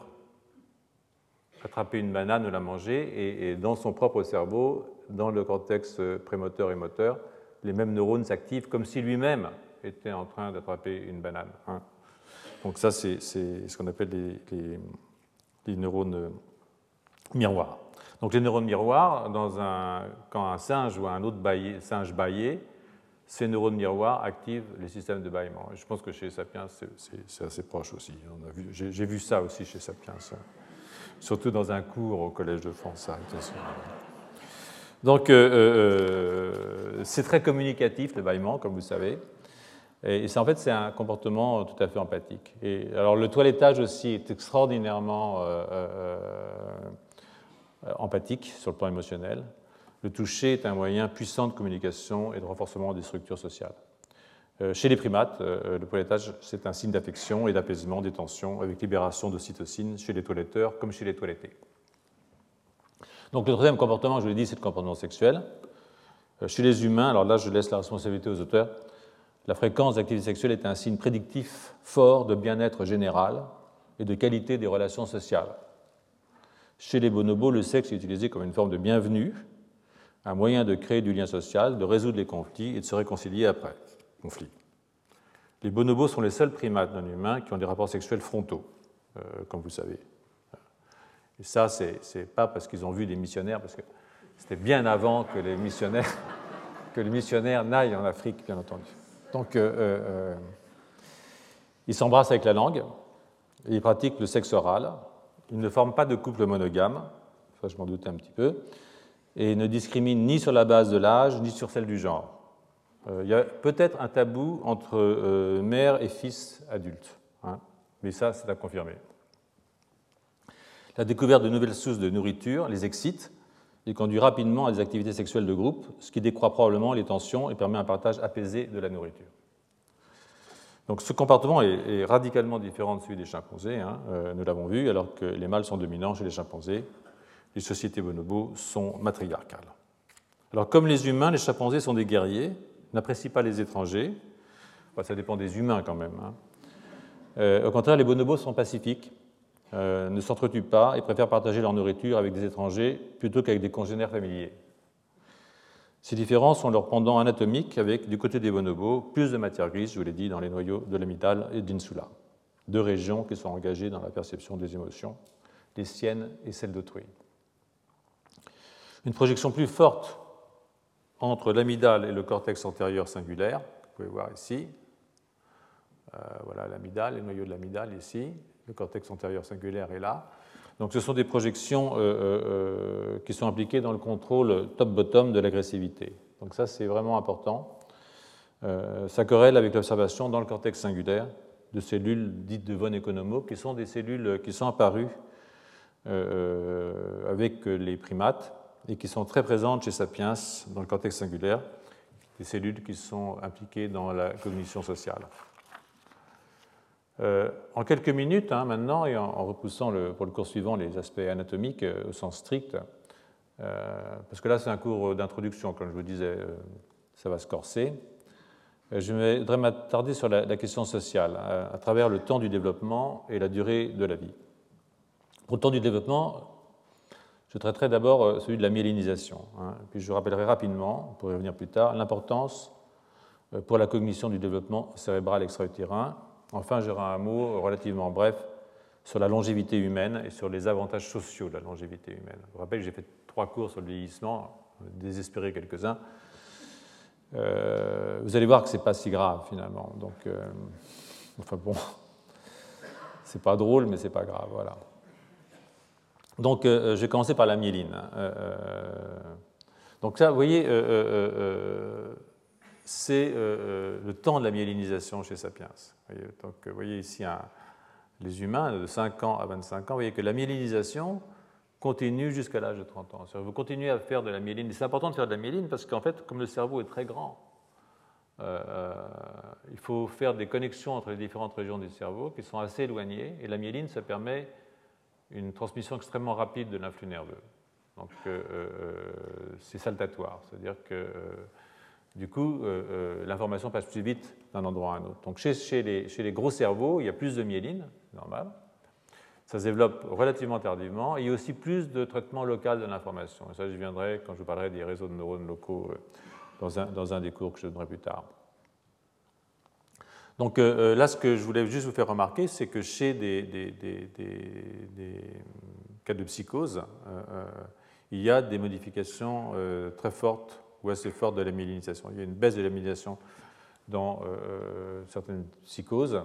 attraper une banane ou la manger, et, dans son propre cerveau, dans le cortex prémoteur et moteur, les mêmes neurones s'activent comme si lui-même était en train d'attraper une banane. Hein. Donc ça, c'est ce qu'on appelle les, neurones miroirs. Donc les neurones miroirs, quand un singe ou un autre singe baillait, ces neurones miroirs activent les systèmes de bâillement. je pense que chez Sapiens, c'est assez proche aussi. J'ai vu ça aussi chez Sapiens. Surtout dans un cours au Collège de France. Donc euh, euh, c'est très communicatif le bâillement, comme vous savez. Et en fait, c'est un comportement tout à fait empathique. Et alors, le toilettage aussi est extraordinairement euh, euh, euh, empathique sur le plan émotionnel. Le toucher est un moyen puissant de communication et de renforcement des structures sociales. Chez les primates, le toilettage, c'est un signe d'affection et d'apaisement des tensions, avec libération d'ocytocine chez les toiletteurs comme chez les toilettés. Donc le troisième comportement, je l'ai dit, c'est le comportement sexuel. Chez les humains, alors là, je laisse la responsabilité aux auteurs, la fréquence d'activité sexuelle est un signe prédictif fort de bien-être général et de qualité des relations sociales. Chez les bonobos, le sexe est utilisé comme une forme de bienvenue, un moyen de créer du lien social, de résoudre les conflits et de se réconcilier après Les bonobos sont les seuls primates non humains qui ont des rapports sexuels frontaux, euh, comme vous savez. Et ça, c'est n'est pas parce qu'ils ont vu des missionnaires, parce que c'était bien avant que les missionnaires, n'aillent en Afrique, bien entendu. Donc, euh, euh, ils s'embrassent avec la langue, ils pratiquent le sexe oral, ils ne forment pas de couple monogame, ça je m'en doutais un petit peu, et ne discriminent ni sur la base de l'âge, ni sur celle du genre. Euh, il y a peut-être un tabou entre mère et fils adultes, hein, mais ça, c'est à confirmer. La découverte de nouvelles sources de nourriture les excite et conduit rapidement à des activités sexuelles de groupe, ce qui décroît probablement les tensions et permet un partage apaisé de la nourriture. Donc ce comportement est, radicalement différent de celui des chimpanzés, hein, euh, nous l'avons vu, alors que les mâles sont dominants chez les chimpanzés, les sociétés bonobos sont matriarcales. Alors comme les humains, les chimpanzés sont des guerriers, n'apprécient pas les étrangers, ça dépend des humains quand même. Hein. Euh, au contraire, les bonobos sont pacifiques, euh, ne s'entretuent pas et préfèrent partager leur nourriture avec des étrangers plutôt qu'avec des congénères familiers. Ces différences sont leur pendant anatomique avec, du côté des bonobos, plus de matière grise, je vous l'ai dit, dans les noyaux de l'amygdale et d'insula, deux régions qui sont engagées dans la perception des émotions, les siennes et celles d'autrui. Une projection plus forte entre l'amygdale et le cortex antérieur singulaire, vous pouvez voir ici, euh, voilà l'amygdale, les noyaux de l'amygdale ici, le cortex antérieur singulaire est là. Donc ce sont des projections euh, euh, qui sont impliquées dans le contrôle top-bottom de l'agressivité. Donc ça, c'est vraiment important. ça corrèle avec l'observation dans le cortex singulaire de cellules dites de von Economo, qui sont des cellules qui sont apparues avec les primates et qui sont très présentes chez Sapiens dans le cortex singulaire, des cellules qui sont impliquées dans la cognition sociale. Euh, en quelques minutes, hein, maintenant, et en, repoussant pour le cours suivant les aspects anatomiques euh, au sens strict, euh, parce que là c'est un cours d'introduction, comme je vous disais, ça va se corser, je voudrais m'attarder sur la, question sociale, à, travers le temps du développement et la durée de la vie. Pour le temps du développement, je traiterai d'abord celui de la myélinisation, hein, puis je rappellerai rapidement, pour y revenir plus tard, l'importance pour la cognition du développement cérébral extra-utérin Enfin, j'aurai un mot relativement bref sur la longévité humaine et sur les avantages sociaux de la longévité humaine. Je vous rappelle que j'ai fait trois cours sur le vieillissement, désespéré quelques-uns. Euh, vous allez voir que ce n'est pas si grave finalement. Donc, euh, enfin bon, c'est pas drôle, mais c'est pas grave. Voilà. Donc, euh, je vais commencer par la myéline. donc, ça, vous voyez, c'est le temps de la myélinisation chez Sapiens. donc, vous voyez ici les humains de 5 ans à 25 ans, vous voyez que la myélinisation continue jusqu'à l'âge de 30 ans. Vous continuez à faire de la myéline. C'est important de faire de la myéline parce qu'en fait, comme le cerveau est très grand, euh, il faut faire des connexions entre les différentes régions du cerveau qui sont assez éloignées. Et la myéline, ça permet une transmission extrêmement rapide de l'influx nerveux. Donc euh, euh, c'est saltatoire. C'est-à-dire que du coup, l'information passe plus vite d'un endroit à un autre. Donc chez, les, gros cerveaux, il y a plus de myéline, normal ça se développe relativement tardivement. il y a aussi plus de traitement local de l'information. Et ça, je viendrai quand je vous parlerai des réseaux de neurones locaux euh, dans un, dans un des cours que je donnerai plus tard. Donc euh, euh, là, ce que je voulais juste vous faire remarquer, c'est que chez des, cas de psychose, il y a des modifications très fortes ou assez fortes de la myélinisation. Il y a une baisse de la myélinisation dans certaines psychoses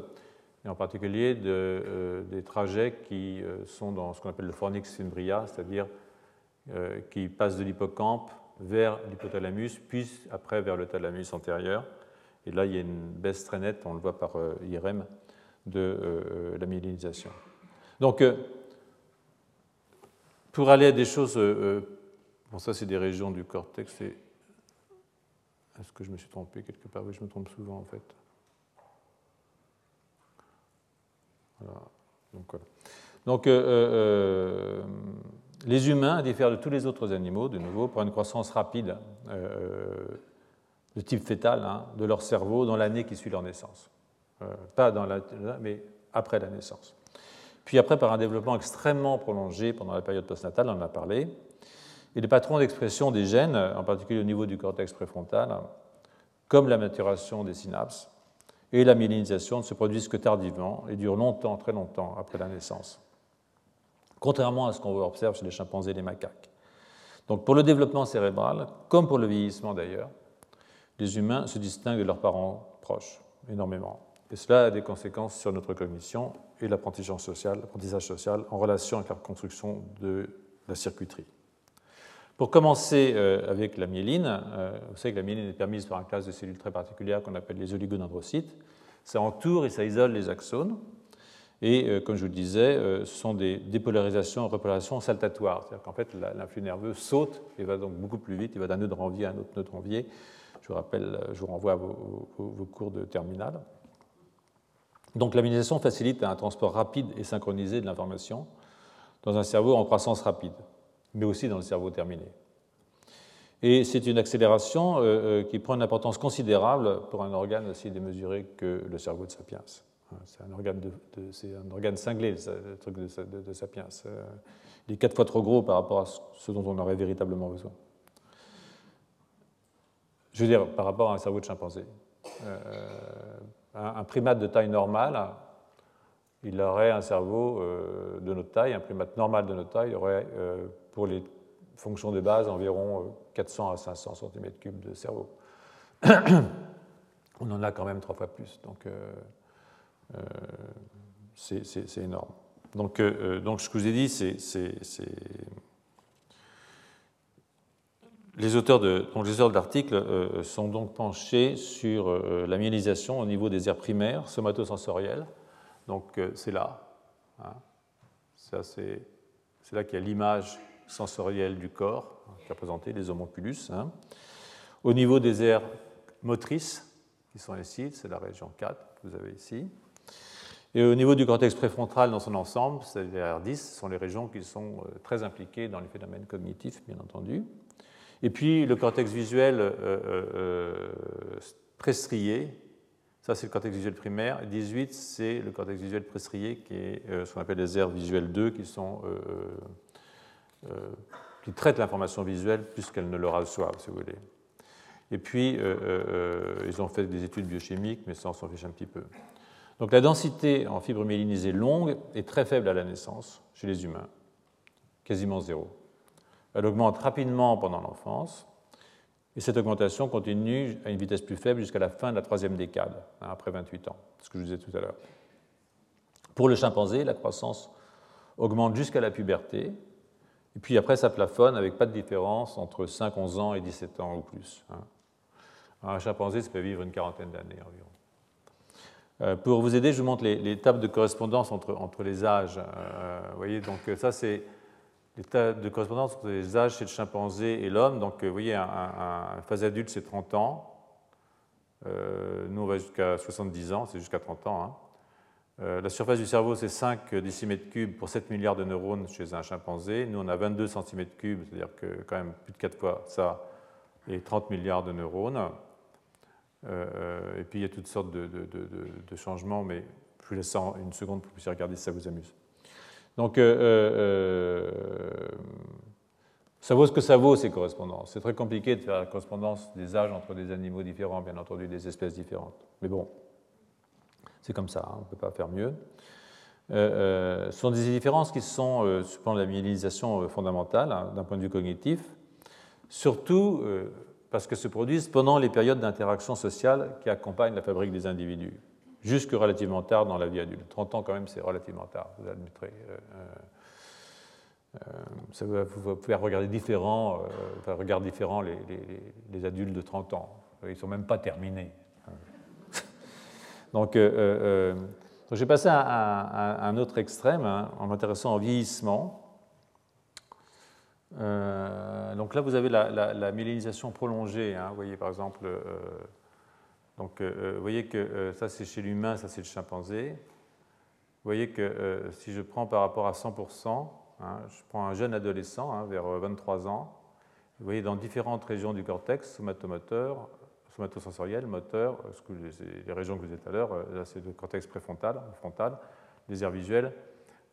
et en particulier de, euh, des trajets qui euh, sont dans ce qu'on appelle le fornix fimbria, c'est-à-dire euh, qui passent de l'hippocampe vers l'hypothalamus, puis après vers le thalamus antérieur. Et là, il y a une baisse très nette, on le voit par IRM, de la myélinisation. Donc, pour aller à des choses. bon, ça, c'est des régions du cortex. Est-ce que je me suis trompé quelque part? Oui, je me trompe souvent, en fait. Donc, euh, euh, euh, les humains diffèrent de tous les autres animaux, de nouveau, pour une croissance rapide de type fœtal hein, de leur cerveau dans l'année qui suit leur naissance. pas dans la, mais après la naissance. Puis après, par un développement extrêmement prolongé pendant la période postnatale, on en a parlé, et les patrons d'expression des gènes, en particulier au niveau du cortex préfrontal, comme la maturation des synapses, et la myélinisation ne se produisent que tardivement et durent longtemps, très longtemps après la naissance, contrairement à ce qu'on observe chez les chimpanzés et les macaques. Donc pour le développement cérébral, comme pour le vieillissement d'ailleurs, les humains se distinguent de leurs parents proches énormément. Et cela a des conséquences sur notre cognition et l'apprentissage social, social en relation avec la construction de la circuiterie. Pour commencer euh, avec la myéline, euh, vous savez que la myéline est permise par une classe de cellules très particulière qu'on appelle les oligodendrocytes. Ça entoure et ça isole les axones. Et euh, comme je vous le disais, ce sont des dépolarisations et repolarisations saltatoires. C'est-à-dire qu'en fait, l'influx nerveux saute et va donc beaucoup plus vite. Il va d'un nœud de Ranvier à un autre nœud de Ranvier. Je vous rappelle, je vous renvoie à vos, cours de terminale. Donc la myélisation facilite un transport rapide et synchronisé de l'information dans un cerveau en croissance rapide mais aussi dans le cerveau terminé. Et c'est une accélération euh, euh, qui prend une importance considérable pour un organe aussi démesuré que le cerveau de Sapiens. C'est un, organe cinglé, le truc de, Sapiens. Euh, il est quatre fois trop gros par rapport à ce dont on aurait véritablement besoin. Je veux dire, par rapport à un cerveau de chimpanzé. un, primate de taille normale, il aurait un cerveau de notre taille, un primate normal de notre taille aurait pour les fonctions de base, environ 400 euh, à 500 cm3 de cerveau. On en a quand même trois fois plus, donc euh, euh, c'est énorme. Donc, donc, ce que je vous ai dit, c'est les auteurs de, l'article sont donc penchés sur la myélisation au niveau des aires primaires somatosensorielles. Donc c'est là. Hein. C'est là qu'il y a l'image sensorielle du corps, qui a présenté les homonculus. Hein. Au niveau des aires motrices, qui sont ici, c'est la région 4 que vous avez ici. Et au niveau du cortex préfrontal dans son ensemble, c'est les R10, ce sont les régions qui sont euh, très impliquées dans les phénomènes cognitifs, bien entendu. Et puis le cortex visuel euh, euh, strié, ça c'est le cortex visuel primaire. 18, c'est le cortex visuel préstrié, qui est ce qu'on appelle les aires visuelles 2, qui euh, traitent l'information visuelle plus qu'elle ne le reçoivent, si vous voulez. Et puis, euh, euh, ils ont fait des études biochimiques, mais ça, on s'en fiche un petit peu. Donc la densité en fibres myélinisées longues est très faible à la naissance chez les humains, quasiment zéro. Elle augmente rapidement pendant l'enfance, et cette augmentation continue à une vitesse plus faible jusqu'à la fin de la troisième décade, hein, après 28 ans, ce que je vous disais tout à l'heure. Pour le chimpanzé, la croissance augmente jusqu'à la puberté, et puis après, ça plafonne avec pas de différence entre 5, 11 ans et 17 ans ou plus. Hein. Un chimpanzé, ça peut vivre une quarantaine d'années environ. Euh, pour vous aider, je vous montre les, tables de correspondance entre, entre les âges. Euh, voyez, donc ça c'est tables de correspondance entre les âges chez le chimpanzé et l'homme. Donc vous voyez, un, phase adulte c'est 30 ans. Euh, nous on va jusqu'à 70 ans, c'est jusqu'à 30 ans. Hein. la surface du cerveau c'est 5 décimètres cubes pour 7 milliards de neurones chez un chimpanzé. Nous on a 22 cm cubes, c'est-à-dire que quand même plus de 4 fois ça, et 30 milliards de neurones. Euh, et puis il y a toutes sortes de, changements, mais je vous laisse ça une seconde pour que vous puissiez regarder si ça vous amuse. Donc, euh, euh, ça vaut ce que ça vaut, ces correspondances. C'est très compliqué de faire la correspondance des âges entre des animaux différents, bien entendu, des espèces différentes. Mais bon, c'est comme ça, hein, on ne peut pas faire mieux. ce sont des différences qui sont, euh, de la myélinisation fondamentale, hein, d'un point de vue cognitif, surtout parce que se produisent pendant les périodes d'interaction sociale qui accompagnent la fabrique des individus, jusque relativement tard dans la vie adulte. 30 ans quand même, c'est relativement tard, vous admettrez. Euh, euh, euh, ça vous faire regarder différents, enfin, regard différent les, les, adultes de 30 ans. Ils ne sont même pas terminés. Donc, j'ai passé à, un autre extrême hein, en m'intéressant au vieillissement. Euh, donc là, vous avez la, la, prolongée. Hein. vous voyez, par exemple, euh, donc, euh, vous voyez que ça, c'est chez l'humain, ça, c'est le chimpanzé. Vous voyez que si je prends par rapport à 100%, hein, je prends un jeune adolescent hein, vers 23 ans, vous voyez dans différentes régions du cortex, somatomoteur, somatosensoriel, moteur, les régions que vous êtes à l'heure, là c'est le cortex préfrontal, frontal, les aires visuelles,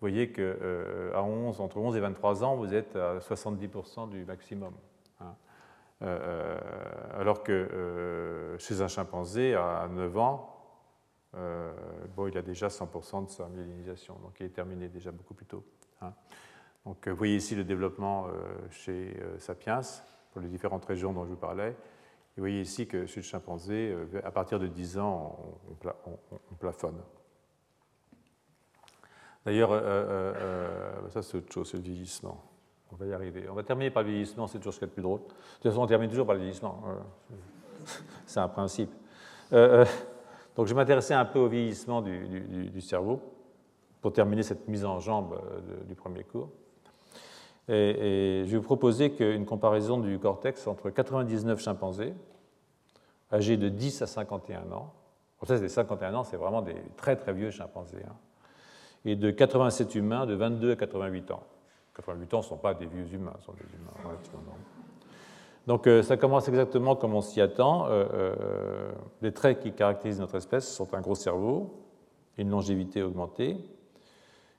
vous voyez qu'à euh, 11, entre 11 et 23 ans, vous êtes à 70% du maximum. Euh, euh, alors que chez un chimpanzé, à 9 ans, bon, il a déjà 100% de sa myélinisation, donc il est terminé déjà beaucoup plus tôt. Hein. Donc, vous voyez ici le développement chez Sapiens, pour les différentes régions dont je vous parlais. Vous voyez ici que chez le chimpanzé, à partir de 10 ans, on plafonne. D'ailleurs, euh, euh, euh, ça c'est autre chose, c'est le vieillissement. On va y arriver. On va terminer par le vieillissement, c'est toujours ce qu'il y a de plus drôle. De toute façon, on termine toujours par le vieillissement. c'est un principe. donc je vais m'intéresser un peu au vieillissement du, cerveau pour terminer cette mise en jambe du premier cours. Et, je vais vous proposer qu'une comparaison du cortex entre 99 chimpanzés, âgés de 10 à 51 ans, en fait, les 51 ans, c'est vraiment des très très vieux chimpanzés. Hein et de 87 humains de 22 à 88 ans. 88 ans ne sont pas des vieux humains, sont des humains Donc euh, ça commence exactement comme on s'y attend. Euh, euh, les traits qui caractérisent notre espèce sont un gros cerveau, une longévité augmentée.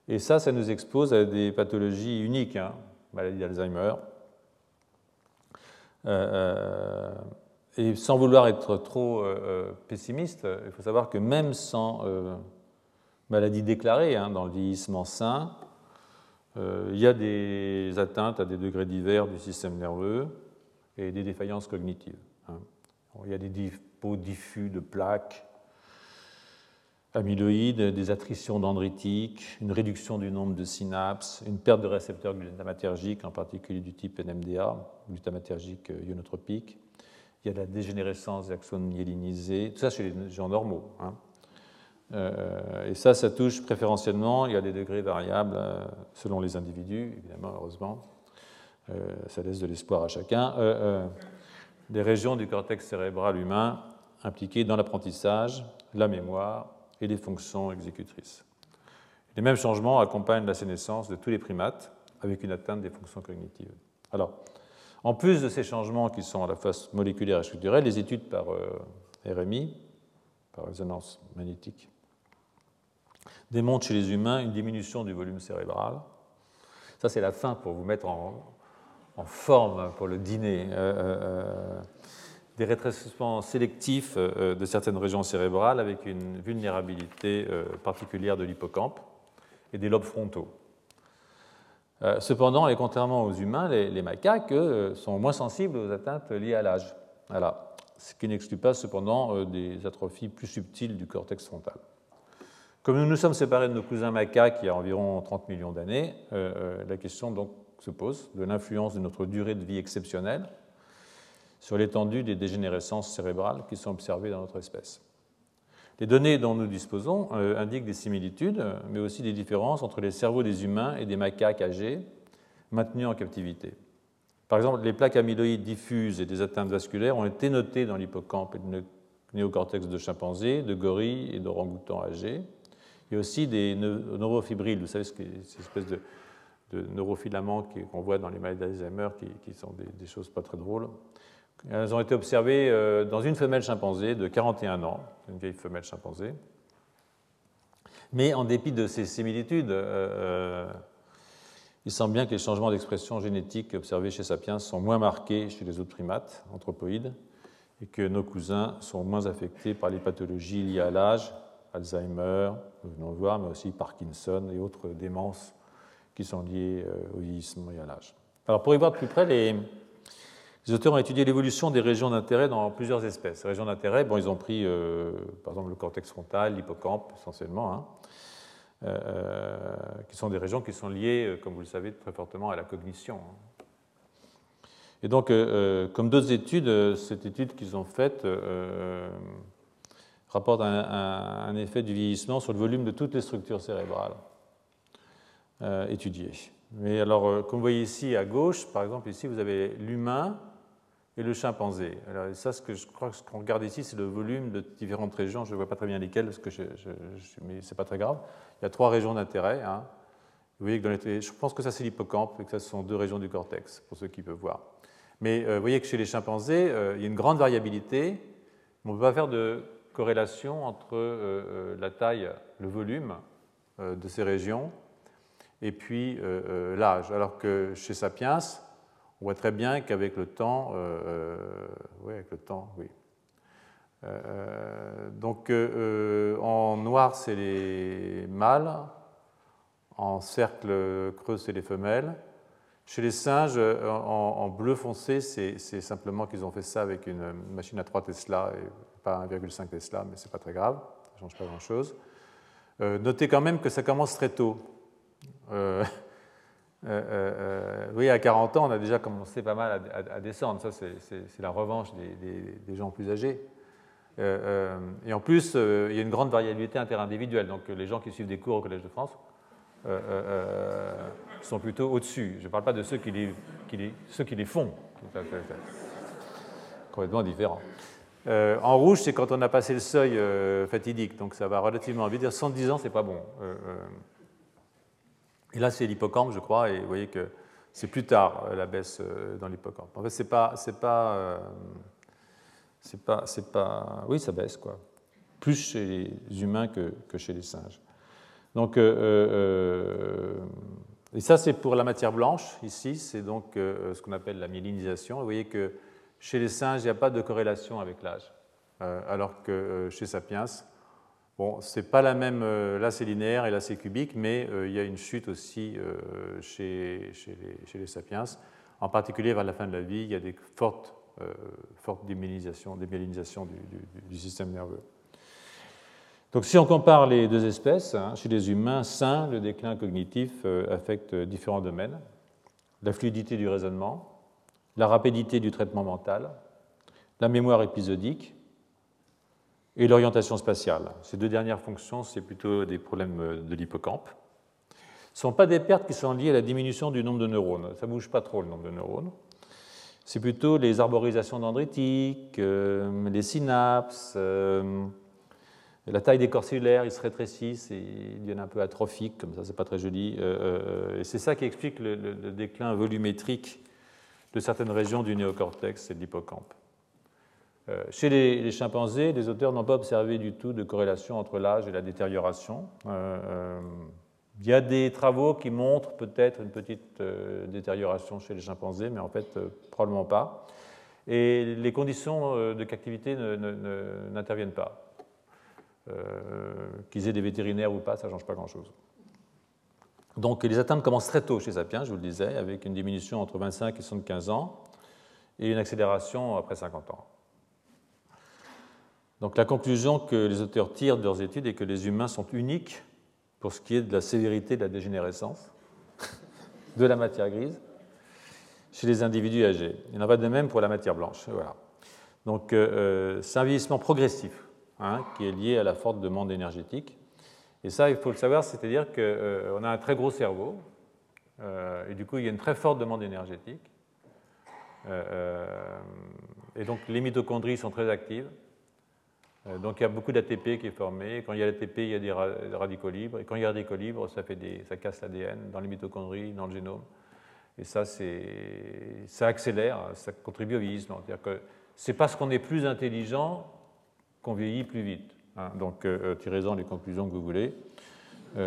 Et ça, ça nous expose à des pathologies uniques, hein, maladie d'Alzheimer. et sans vouloir être trop pessimiste, il faut savoir que même sans maladie déclarée hein, dans le vieillissement sain. Euh, il y a des atteintes à des degrés divers du système nerveux et des défaillances cognitives. Hein. Il y a des dépôts diffus de plaques amyloïdes, des attritions dendritiques, une réduction du nombre de synapses, une perte de récepteurs glutamatergiques, en particulier du type NMDA, glutamatergique ionotropique. Il y a la dégénérescence des axones myélinisés, tout ça chez les gens normaux. Hein. Euh, et ça, ça touche préférentiellement, il y a des degrés variables euh, selon les individus, évidemment, heureusement. Euh, ça laisse de l'espoir à chacun. des régions du cortex cérébral humain impliquées dans l'apprentissage, la mémoire et les fonctions exécutrices. Les mêmes changements accompagnent la sénescence de tous les primates avec une atteinte des fonctions cognitives. Alors, en plus de ces changements qui sont à la fois moléculaires et structurels, les études par RMI, par résonance magnétique, démontre chez les humains une diminution du volume cérébral. Ça, c'est la fin pour vous mettre en, forme pour le dîner. Euh, euh, euh, des rétrécissements sélectifs de certaines régions cérébrales avec une vulnérabilité particulière de l'hippocampe et des lobes frontaux. Cependant, et contrairement aux humains, les, macaques sont moins sensibles aux atteintes liées à l'âge. Voilà. Ce qui n'exclut pas cependant des atrophies plus subtiles du cortex frontal. Comme nous nous sommes séparés de nos cousins macaques il y a environ 30 millions d'années, euh, euh, la question donc se pose de l'influence de notre durée de vie exceptionnelle sur l'étendue des dégénérescences cérébrales qui sont observées dans notre espèce. Les données dont nous disposons euh, indiquent des similitudes, mais aussi des différences entre les cerveaux des humains et des macaques âgés maintenus en captivité. Par exemple, les plaques amyloïdes diffuses et des atteintes vasculaires ont été notées dans l'hippocampe et le néocortex de chimpanzés, de gorilles et d'orang-outans âgés. Il y a aussi des neurofibrilles, vous savez, ces espèces de, de neurofilaments qu'on voit dans les maladies d'Alzheimer qui, sont des, choses pas très drôles. Elles ont été observées euh, dans une femelle chimpanzé de 41 ans, une vieille femelle chimpanzé. Mais en dépit de ces similitudes, euh, euh, il semble bien que les changements d'expression génétique observés chez Sapiens sont moins marqués chez les autres primates anthropoïdes et que nos cousins sont moins affectés par les pathologies liées à l'âge, Alzheimer, nous venons de voir, mais aussi Parkinson et autres démences qui sont liées au vieillissement et à l'âge. Alors pour y voir de plus près, les, auteurs ont étudié l'évolution des régions d'intérêt dans plusieurs espèces. Les régions d'intérêt, bon, ils ont pris euh, par exemple le cortex frontal, l'hippocampe essentiellement, hein, euh, qui sont des régions qui sont liées, euh, comme vous le savez, très fortement à la cognition. Hein. Et donc, comme d'autres études, cette étude qu'ils ont faite rapporte un, effet du vieillissement sur le volume de toutes les structures cérébrales étudiées. Mais alors, comme vous voyez ici à gauche, par exemple, ici, vous avez l'humain et le chimpanzé. Alors, ça, ce que je crois que ce qu'on regarde ici, c'est le volume de différentes régions. Je ne vois pas très bien lesquelles, parce que je, mais ce n'est pas très grave. Il y a trois régions d'intérêt. Hein. Vous voyez que je pense que ça, c'est l'hippocampe et que ça, ce sont deux régions du cortex, pour ceux qui peuvent voir. Mais euh, vous voyez que chez les chimpanzés, euh, il y a une grande variabilité. On ne peut pas faire de corrélation entre euh, la taille, le volume de ces régions et puis l'âge. Alors que chez Sapiens, on voit très bien qu'avec le temps, euh, euh, oui, avec le temps, oui. Euh, donc en noir, c'est les mâles, en cercle creux, c'est les femelles. Chez les singes, en, bleu foncé, c'est simplement qu'ils ont fait ça avec une machine à 3 Tesla et pas 1,5 Tesla, mais c'est pas très grave, ça ne change pas grand-chose. notez quand même que ça commence très tôt. Euh, euh, euh, oui, à 40 ans, on a déjà commencé pas mal à, descendre. Ça, c'est la revanche des, gens plus âgés. et en plus, il y a une grande variabilité interindividuelle. Donc, les gens qui suivent des cours au Collège de France sont plutôt au-dessus. Je ne parle pas de ceux qui les, ceux qui les font. Complètement différent. en rouge, c'est quand on a passé le seuil fatidique, donc ça va relativement vite. 110 ans, c'est pas bon. Et là, c'est l'hippocampe, je crois, et vous voyez que c'est plus tard euh, la baisse euh, dans l'hippocampe. En fait, c'est pas, c'est pas, euh, c'est pas, pas, oui, ça baisse quoi, plus chez les humains que chez les singes. Donc, et ça, c'est pour la matière blanche. Ici, c'est donc ce qu'on appelle la myélinisation. vous voyez que chez les singes, il n'y a pas de corrélation avec l'âge, alors que chez Sapiens, Bon, c'est pas la même, euh, là c'est linéaire et là c'est cubique, mais euh, il y a une chute aussi euh, chez, les, sapiens. En particulier vers la fin de la vie, il y a des fortes, fortes démyélinisations, du, système nerveux. Donc si on compare les deux espèces, hein, chez les humains sains, le déclin cognitif affecte différents domaines. La fluidité du raisonnement, la rapidité du traitement mental, la mémoire épisodique, et l'orientation spatiale. Ces deux dernières fonctions, c'est plutôt des problèmes de l'hippocampe. Ce ne sont pas des pertes qui sont liées à la diminution du nombre de neurones. Ça ne bouge pas trop le nombre de neurones. C'est plutôt les arborisations dendritiques, euh, les synapses, euh, la taille des corps cellulaires, ils se rétrécissent et ils deviennent un peu atrophiques, comme ça, c'est pas très joli. Euh, et c'est ça qui explique le, déclin volumétrique de certaines régions du néocortex et de l'hippocampe. Euh, chez les, chimpanzés, les auteurs n'ont pas observé du tout de corrélation entre l'âge et la détérioration. Euh, euh, il y a des travaux qui montrent peut-être une petite détérioration chez les chimpanzés, mais en fait, probablement pas. Et les conditions de captivité n'interviennent pas. Qu'ils aient des vétérinaires ou pas, ça ne change pas grand-chose. Donc les atteintes commencent très tôt chez Sapiens, je vous le disais, avec une diminution entre 25 et 75 ans et une accélération après 50 ans. Donc la conclusion que les auteurs tirent de leurs études est que les humains sont uniques pour ce qui est de la sévérité de la dégénérescence de la matière grise. chez les individus âgés. Il en va de même pour la matière blanche. Voilà. Donc c'est un vieillissement progressif hein, qui est lié à la forte demande énergétique. Et ça, il faut le savoir, c'est-à-dire qu'on a un très gros cerveau, et du coup, il y a une très forte demande énergétique. et donc, les mitochondries sont très actives. Euh, donc il y a beaucoup d'ATP qui est formé. Quand il y a l'ATP, il y a des radicaux libres. Et quand il y a des radicaux libres, ça, fait des, ça casse l'ADN dans les mitochondries, dans le génome. Et ça, ça accélère, ça contribue au vieillissement. C'est-à-dire que c'est parce qu'on est plus intelligent qu'on vieillit plus vite. Hein. Donc euh, euh, tirez-en les conclusions que vous voulez.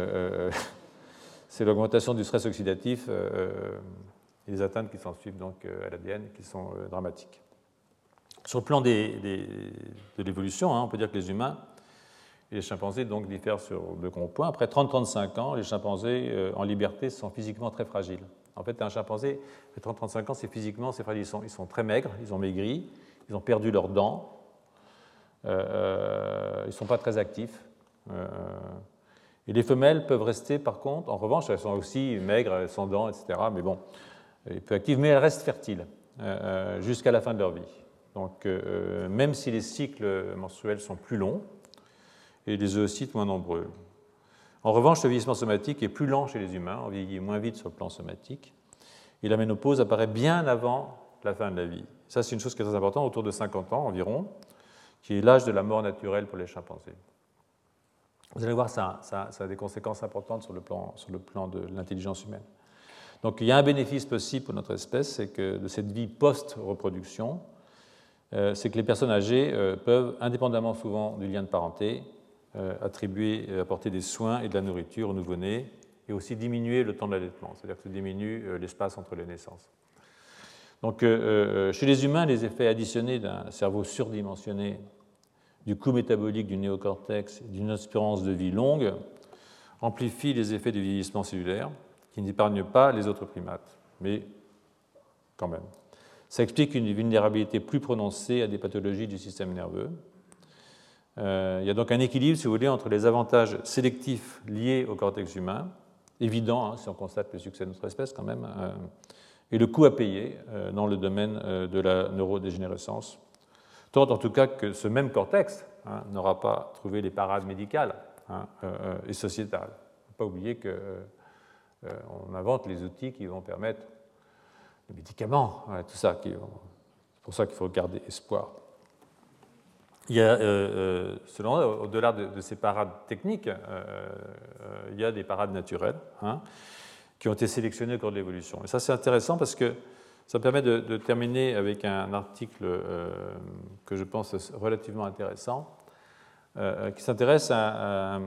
c'est l'augmentation du stress oxydatif et les atteintes qui s'en suivent donc, à l'ADN qui sont dramatiques. Sur le plan de l'évolution, hein, on peut dire que les humains et les chimpanzés donc, diffèrent sur deux gros points. Après 30-35 ans, les chimpanzés euh, en liberté sont physiquement très fragiles. En fait, un chimpanzé, après 30-35 ans, c'est physiquement, c'est fragile. Ils sont, très maigres, ils ont maigri, ils ont perdu leurs dents, euh, euh, ils ne sont pas très actifs. et les femelles peuvent rester, par contre, en revanche, elles sont aussi maigres, sans dents, etc., mais bon, peu actives, mais elles restent fertiles jusqu'à la fin de leur vie. Donc, euh, même si les cycles menstruels sont plus longs et les oocytes moins nombreux. En revanche, le vieillissement somatique est plus lent chez les humains, on vieillit moins vite sur le plan somatique, et la ménopause apparaît bien avant la fin de la vie. Ça, c'est une chose qui est très importante, autour de 50 ans environ, qui est l'âge de la mort naturelle pour les chimpanzés. Vous allez voir, ça, a des conséquences importantes sur le plan, sur le plan de l'intelligence humaine. Donc il y a un bénéfice possible pour notre espèce, c'est que de cette vie post-reproduction, euh, c'est que les personnes âgées euh, peuvent, indépendamment souvent du lien de parenté, euh, attribuer, apporter des soins et de la nourriture aux nouveau-nés et aussi diminuer le temps de l'allaitement, c'est-à-dire que ça diminue l'espace entre les naissances. Donc, chez les humains, les effets additionnés d'un cerveau surdimensionné, du coût métabolique du néocortex d'une espérance de vie longue amplifient les effets du vieillissement cellulaire qui n'épargnent pas les autres primates, mais quand même. Ça explique une vulnérabilité plus prononcée à des pathologies du système nerveux. Euh, il y a donc un équilibre, si vous voulez, entre les avantages sélectifs liés au cortex humain, évident hein, si on constate le succès de notre espèce quand même, euh, et le coût à payer euh, dans le domaine de la neurodégénérescence. Tant en tout cas que ce même cortex hein, n'aura pas trouvé les parades médicales hein, et sociétales. Il ne faut pas oublier qu'on invente les outils qui vont permettre les médicaments, tout ça. C'est pour ça qu'il faut garder espoir. Il y a, euh, euh, au-delà de, ces parades techniques, euh, il y a des parades naturelles hein, qui ont été sélectionnées au cours de l'évolution. Et ça, c'est intéressant parce que ça permet de, terminer avec un article que je pense relativement intéressant, qui s'intéresse à,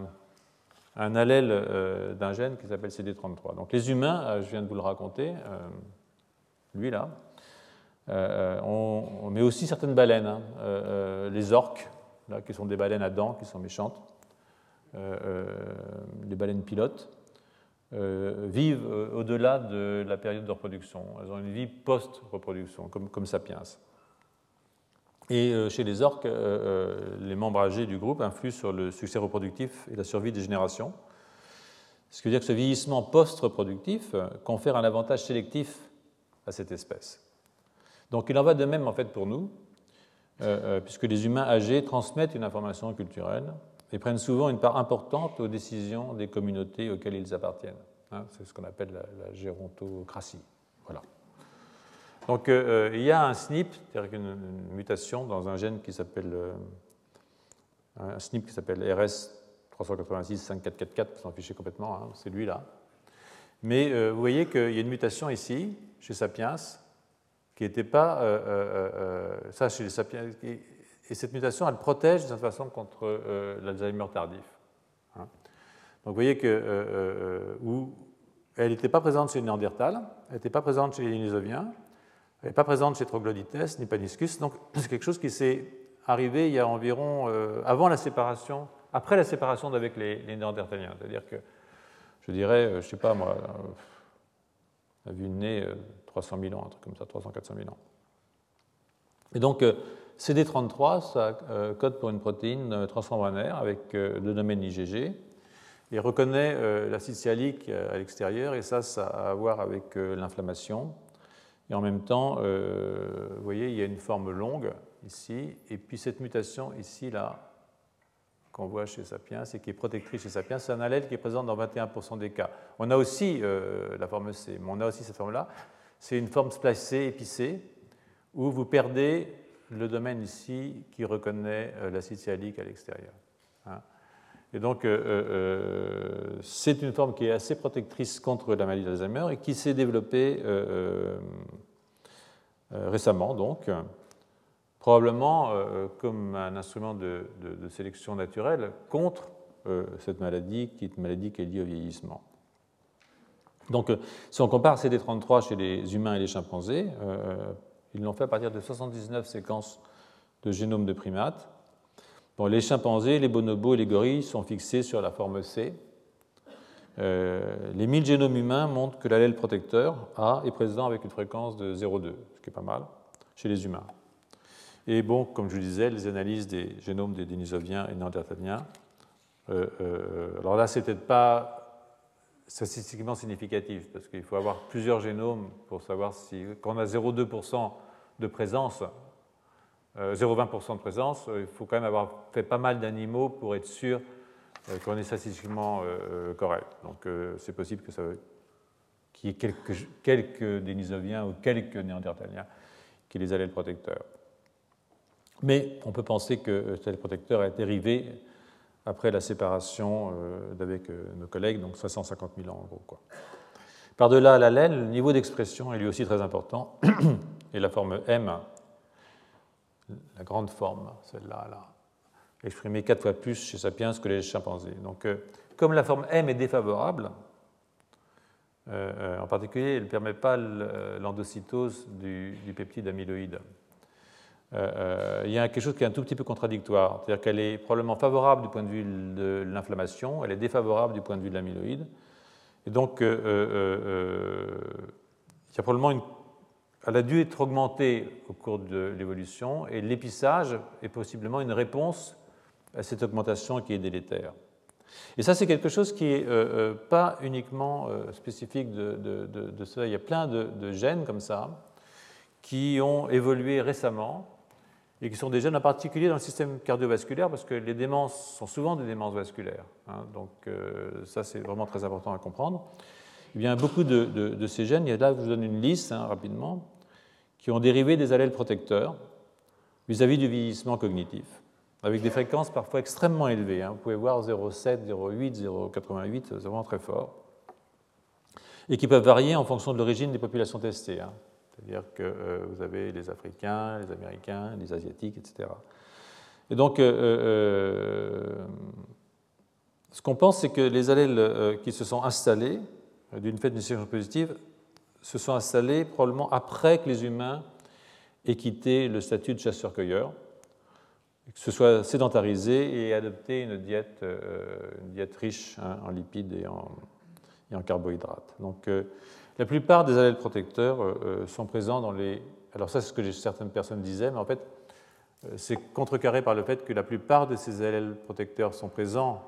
un allèle d'un gène qui s'appelle CD33. Donc les humains, je viens de vous le raconter, lui là. Euh, on, met aussi certaines baleines, hein. euh, euh, les orques, là, qui sont des baleines à dents, qui sont méchantes, les baleines pilotes, vivent au-delà de la période de reproduction. Elles ont une vie post-reproduction, comme, comme Sapiens. Et chez les orques, les membres âgés du groupe influent sur le succès reproductif et la survie des générations. Ce qui veut dire que ce vieillissement post-reproductif confère un avantage sélectif à cette espèce. Donc il en va de même en fait pour nous, euh, euh, puisque les humains âgés transmettent une information culturelle et prennent souvent une part importante aux décisions des communautés auxquelles ils appartiennent. Hein, c'est ce qu'on appelle la, gérontocratie. Voilà. Donc euh, il y a un SNP, c'est-à-dire une, mutation dans un gène qui s'appelle un SNP qui s'appelle RS 386 5444, s'en ficher complètement, hein, c'est lui là. Mais vous voyez qu'il y a une mutation ici chez Sapiens, qui n'était pas. Euh, euh, euh, ça, chez les Sapiens. Et, cette mutation, elle protège de cette façon contre l'Alzheimer tardif. Hein. Donc vous voyez que. où elle n'était pas présente chez les Néandertal, elle n'était pas présente chez les Dinosauriens, elle n'est pas présente chez Troglodytes ni Paniscus. Donc c'est quelque chose qui s'est arrivé il y a environ. avant la séparation, après la séparation avec les, les Néandertaliens. C'est-à-dire que, je dirais, je ne sais pas moi a vu nez 300 000 ans, un truc comme ça, 300-400 000 ans. Et donc, euh, CD33, ça euh, code pour une protéine euh, transmembranaire avec le domaine IgG et reconnaît l'acide sialique à l'extérieur, et ça, ça a à voir avec l'inflammation. Et en même temps, vous voyez, il y a une forme longue ici, et puis cette mutation ici, là, qu'on voit chez Sapiens et qui est protectrice chez Sapiens, c'est un allèle qui est présent dans 21% des cas. On a aussi euh, la forme C, mais on a aussi cette forme-là. C'est une forme splicée, épicée, où vous perdez le domaine ici qui reconnaît euh, l'acide sialique à l'extérieur. Hein. Et donc, euh, c'est une forme qui est assez protectrice contre la maladie d'Alzheimer et qui s'est développée récemment, donc, probablement euh, comme un instrument de, sélection naturelle contre euh, cette maladie, qui est une maladie qui est liée au vieillissement. Donc, euh, si on compare CD33 chez les humains et les chimpanzés, ils l'ont fait à partir de 79 séquences de génome de primates. Bon, les chimpanzés, les bonobos et les gorilles sont fixés sur la forme C. les 1000 génomes humains montrent que l'allèle protecteur A est présent avec une fréquence de 0,2, ce qui est pas mal, chez les humains. Et bon, comme je disais, les analyses des génomes des Denisoviens et Néandertaliens. Euh, euh, alors là, c'est peut-être pas statistiquement significatif, parce qu'il faut avoir plusieurs génomes pour savoir si, quand on a 0,2% de présence, 0,20% euh, de présence, il faut quand même avoir fait pas mal d'animaux pour être sûr qu'on est statistiquement correct. Donc c'est possible que ça qu'il y ait quelques, quelques Denisoviens ou quelques Néandertaliens qui les allaient le protecteur. Mais on peut penser que tel protecteur été dérivé après la séparation euh, d'avec euh, nos collègues, donc 550 000 ans en gros. Par-delà l'allèle, le niveau d'expression est lui aussi très important, et la forme M, la grande forme, celle-là, là, exprimée quatre fois plus chez Sapiens que les chimpanzés. Donc, euh, comme la forme M est défavorable, en particulier, elle ne permet pas l'endocytose du peptide amyloïde. Euh, euh, il y a quelque chose qui est un tout petit peu contradictoire. C'est-à-dire qu'elle est probablement favorable du point de vue de l'inflammation, elle est défavorable du point de vue de l'amyloïde. Et donc, euh, il y a probablement une... elle a dû être augmentée au cours de l'évolution, et l'épissage est possiblement une réponse à cette augmentation qui est délétère. Et ça, c'est quelque chose qui n'est pas uniquement spécifique de, de, cela. Il y a plein de, gènes comme ça qui ont évolué récemment et qui sont des gènes en particulier dans le système cardiovasculaire, parce que les démences sont souvent des démences vasculaires. Hein. donc euh, ça, c'est vraiment très important à comprendre. Y a beaucoup de, ces gènes, a là, je vous donne une liste hein, rapidement, qui ont dérivé des allèles protecteurs vis-à-vis du vieillissement cognitif, avec des fréquences parfois extrêmement élevées. Hein. Vous pouvez voir 0,7, 0,8, 0,88, c'est vraiment très fort, et qui peuvent varier en fonction de l'origine des populations testées. C'est-à-dire que euh, vous avez les Africains, les Américains, les Asiatiques, etc. Et donc, euh, euh, ce qu'on pense, c'est que les allèles qui se sont installés d'une fête d'une sélection positive se sont installés probablement après que les humains aient quitté le statut de chasseur-cueilleur, que se soient sédentarisés et adopté une diète, une diète riche hein, en lipides et en, et en carbohydrates. Donc, la plupart des allèles protecteurs euh, euh, sont présents dans les... Alors ça, c'est ce que certaines personnes disaient, mais en fait, euh, c'est contrecarré par le fait que la plupart de ces allèles protecteurs sont présents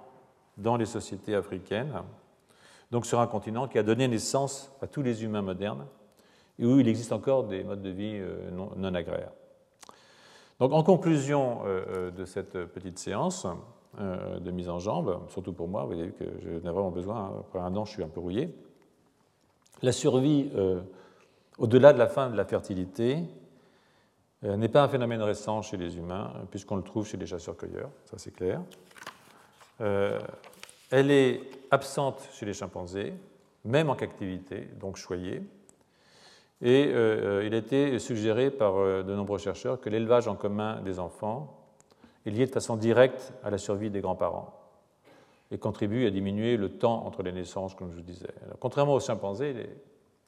dans les sociétés africaines, donc sur un continent qui a donné naissance à tous les humains modernes et où il existe encore des modes de vie non, agraires. Donc en conclusion de cette petite séance de mise en jambe, surtout pour moi, vous avez vu que j'en ai vraiment besoin, hein, après un an je suis un peu rouillé, la survie euh, au-delà de la fin de la fertilité euh, n'est pas un phénomène récent chez les humains, puisqu'on le trouve chez les chasseurs-cueilleurs, ça c'est clair. Euh, elle est absente chez les chimpanzés, même en captivité, donc choyée. Et il a été suggéré par de nombreux chercheurs que l'élevage en commun des enfants est lié de façon directe à la survie des grands-parents et contribue à diminuer le temps entre les naissances, comme je vous disais. contrairement aux chimpanzés,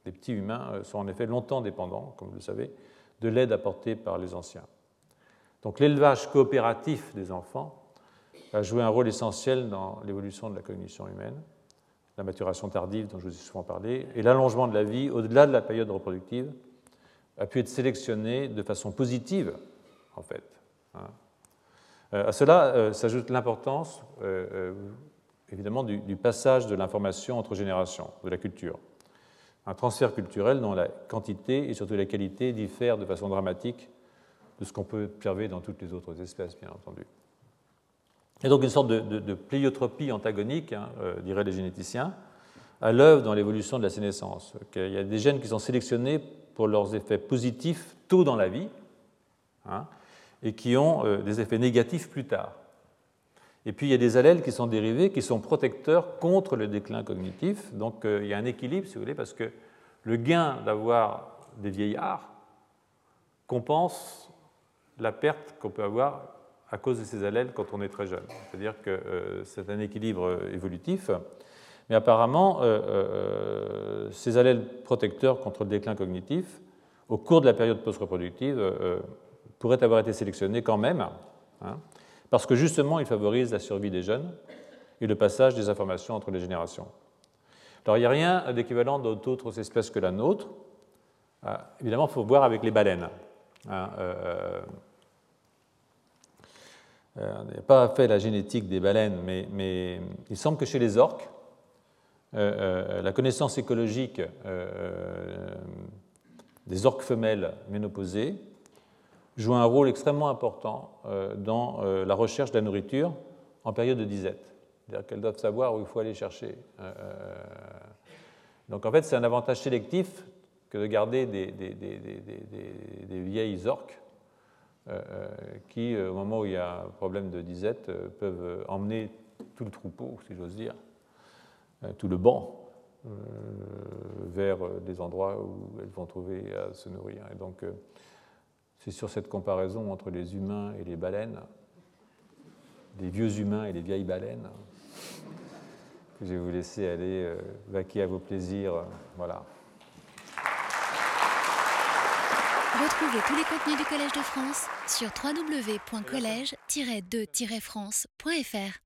les, petits humains euh, sont en effet longtemps dépendants, comme vous le savez, de l'aide apportée par les anciens. Donc l'élevage coopératif des enfants a joué un rôle essentiel dans l'évolution de la cognition humaine, la maturation tardive dont je vous ai souvent parlé, et l'allongement de la vie au-delà de la période reproductive a pu être sélectionné de façon positive, en fait. Hein. Euh, à cela euh, s'ajoute l'importance, évidemment, du, passage de l'information entre générations, de la culture. Un transfert culturel dont la quantité et surtout la qualité diffèrent de façon dramatique de ce qu'on peut observer dans toutes les autres espèces, bien entendu. A donc une sorte de, de, pléiotropie antagonique, hein, euh, diraient les généticiens, à l'œuvre dans l'évolution de la sénescence. Il y a des gènes qui sont sélectionnés pour leurs effets positifs tôt dans la vie hein, et qui ont euh, des effets négatifs plus tard. Et puis il y a des allèles qui sont dérivés, qui sont protecteurs contre le déclin cognitif. Donc euh, il y a un équilibre, si vous voulez, parce que le gain d'avoir des vieillards compense la perte qu'on peut avoir à cause de ces allèles quand on est très jeune. C'est-à-dire que euh, c'est un équilibre évolutif. Mais apparemment, euh, euh, ces allèles protecteurs contre le déclin cognitif, au cours de la période post-reproductive, pourraient avoir été sélectionnés quand même, hein, parce que justement, ils favorisent la survie des jeunes et le passage des informations entre les générations. Alors, il n'y a rien d'équivalent d'autres espèces que la nôtre. évidemment, il faut voir avec les baleines. Hein, euh, on n'a pas fait la génétique des baleines, mais, il semble que chez les orques, euh, euh, la connaissance écologique des orques femelles ménopausées joue un rôle extrêmement important dans la recherche de la nourriture en période de disette. C'est-à-dire qu'elles doivent savoir où il faut aller chercher. Donc en fait, c'est un avantage sélectif que de garder des, vieilles orques euh, euh, qui, euh, au moment où il y a un problème de disette, peuvent emmener tout le troupeau, si j'ose dire, tout le banc, vers des endroits où elles vont trouver à se nourrir. Et donc, c'est sur cette comparaison entre les humains et les baleines, les vieux humains et les vieilles baleines, que je vais vous laisser aller vaquer à vos plaisirs. Voilà. Retrouvez tous les contenus du Collège de France sur www.colège-2-france.fr.